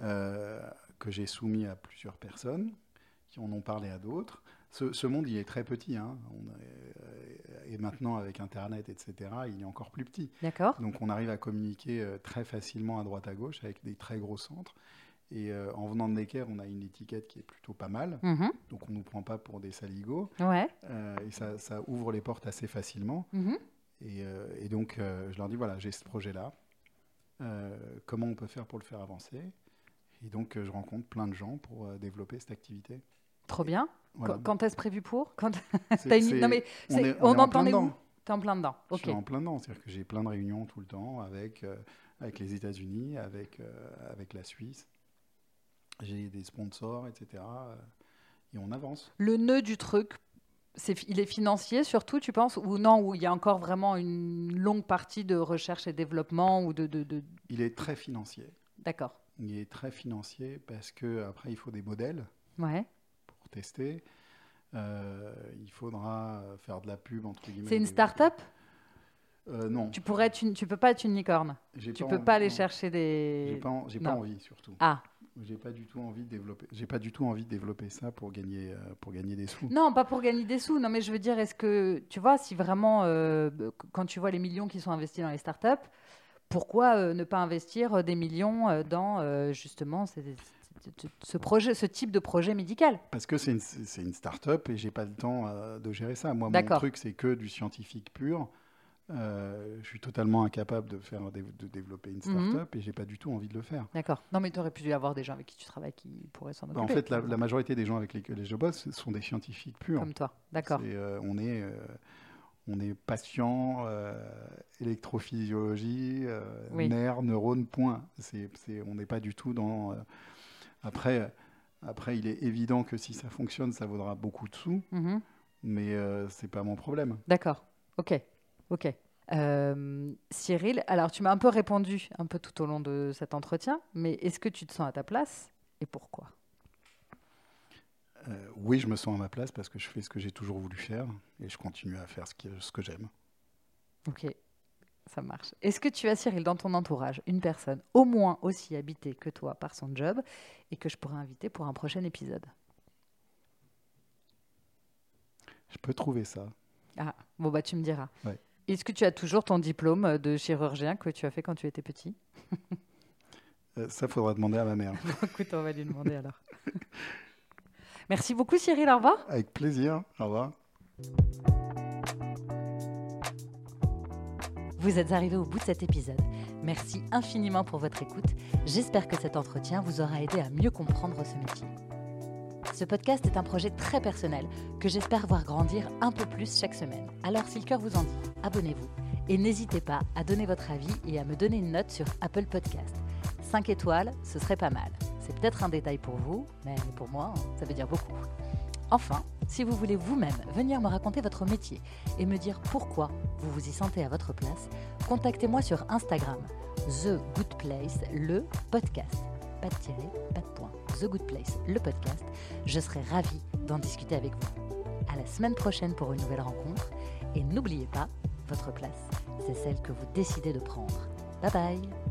euh, que j'ai soumise à plusieurs personnes qui en ont parlé à d'autres. Ce, ce monde, il est très petit. hein. On est- euh, et maintenant, avec Internet, etc., il est encore plus petit. D'accord. Donc on arrive à communiquer euh, très facilement à droite à gauche avec des très gros centres. Et euh, en venant de Necker, on a une étiquette qui est plutôt pas mal. Mhm. Donc on ne nous prend pas pour des saligots. Ouais. Euh, et ça, ça ouvre les portes assez facilement. Mhm. Et, euh, et donc, je leur dis, voilà, j'ai ce projet-là. Comment on peut faire pour le faire avancer? Et donc, je rencontre plein de gens pour développer cette activité. Trop bien. Voilà. Quand, est-ce prévu pour? Quand t'as une... Non mais on est- on, on est en plein où dedans. T'es en plein dedans. Je Ok. suis en plein dedans. C'est-à-dire que j'ai plein de réunions tout le temps avec, avec les États-Unis, avec, euh, avec la Suisse. J'ai des sponsors, etc. euh, et on avance. Le nœud du truc, c'est, il est financier surtout, tu penses Ou non, où il y a encore vraiment une longue partie de recherche et développement ou de, de, de- Il est très financier. D'accord. Il est très financier parce que après il faut des modèles Ouais. pour tester. Euh, il faudra faire de la pub entre guillemets. C'est une start-up? Euh, Non. Tu pourrais une- tu peux pas être une licorne. j'ai Tu pas peux envie- pas aller non. chercher J'ai des. pas, en- j'ai pas envie surtout. Ah J'ai pas du tout envie de développer. J'ai pas du tout envie de développer ça pour gagner euh, pour gagner des sous. non, pas pour gagner des sous. Non, mais je veux dire, est-ce que tu vois, si vraiment, euh, quand tu vois les millions qui sont investis dans les startups, pourquoi euh, ne pas investir des millions dans justement ces- ce- ce projet, ce type de projet médical? Parce que c'est une, c'est une start-up et j'ai pas le temps de gérer ça. Moi, mon truc, c'est que du scientifique pur. Euh, je suis totalement incapable de faire de, de développer une Mhm. start-up et j'ai pas du tout envie de le faire. D'accord. Non, mais tu aurais pu avoir des gens avec qui tu travailles qui pourraient s'en occuper. Bah, en fait, la, majorité des gens avec lesquels je bosse sont des scientifiques purs. Comme toi. D'accord. Euh, on est euh, on est patient, euh, électrophysiologie, Oui. nerfs, neurones, point. C'est, on n'est pas du tout dans. après, après, il est évident que si ça fonctionne, ça vaudra beaucoup de sous, Mhm. mais c'est pas mon problème. D'accord. Ok. Ok. Euh, Cyril, alors tu m'as un peu répondu un peu tout au long de cet entretien, mais est-ce que tu te sens à ta place et pourquoi? Euh, oui, je me sens à ma place parce que je fais ce que j'ai toujours voulu faire et je continue à faire ce que, ce que j'aime. Ok, ça marche. Est-ce que tu as, Cyril, dans ton entourage, une personne au moins aussi habitée que toi par son job et que je pourrais inviter pour un prochain épisode? Je peux trouver ça. Ah, bon, bah tu me diras. Ouais. Est-ce que tu as toujours ton diplôme de chirurgien que tu as fait quand tu étais petit? Euh, ça, faudra demander à ma mère. Écoute, on va lui demander alors. Merci beaucoup, Cyril. Au revoir. Avec plaisir. Au revoir. Vous êtes arrivé au bout de cet épisode. Merci infiniment pour votre écoute. J'espère que cet entretien vous aura aidé à mieux comprendre ce métier. Ce podcast est un projet très personnel que j'espère voir grandir un peu plus chaque semaine. Alors si le cœur vous en dit, abonnez-vous et n'hésitez pas à donner votre avis et à me donner une note sur Apple Podcast. 5 étoiles, ce serait pas mal. C'est peut-être un détail pour vous, mais pour moi, ça veut dire beaucoup. Enfin, si vous voulez vous-même venir me raconter votre métier et me dire pourquoi vous vous y sentez à votre place, contactez-moi sur Instagram, The Good Place, le podcast. Pas de tiret, pas de point. The Good Place, le podcast. Je serai ravie d'en discuter avec vous. À la semaine prochaine pour une nouvelle rencontre. Et n'oubliez pas, votre place, c'est celle que vous décidez de prendre. Bye bye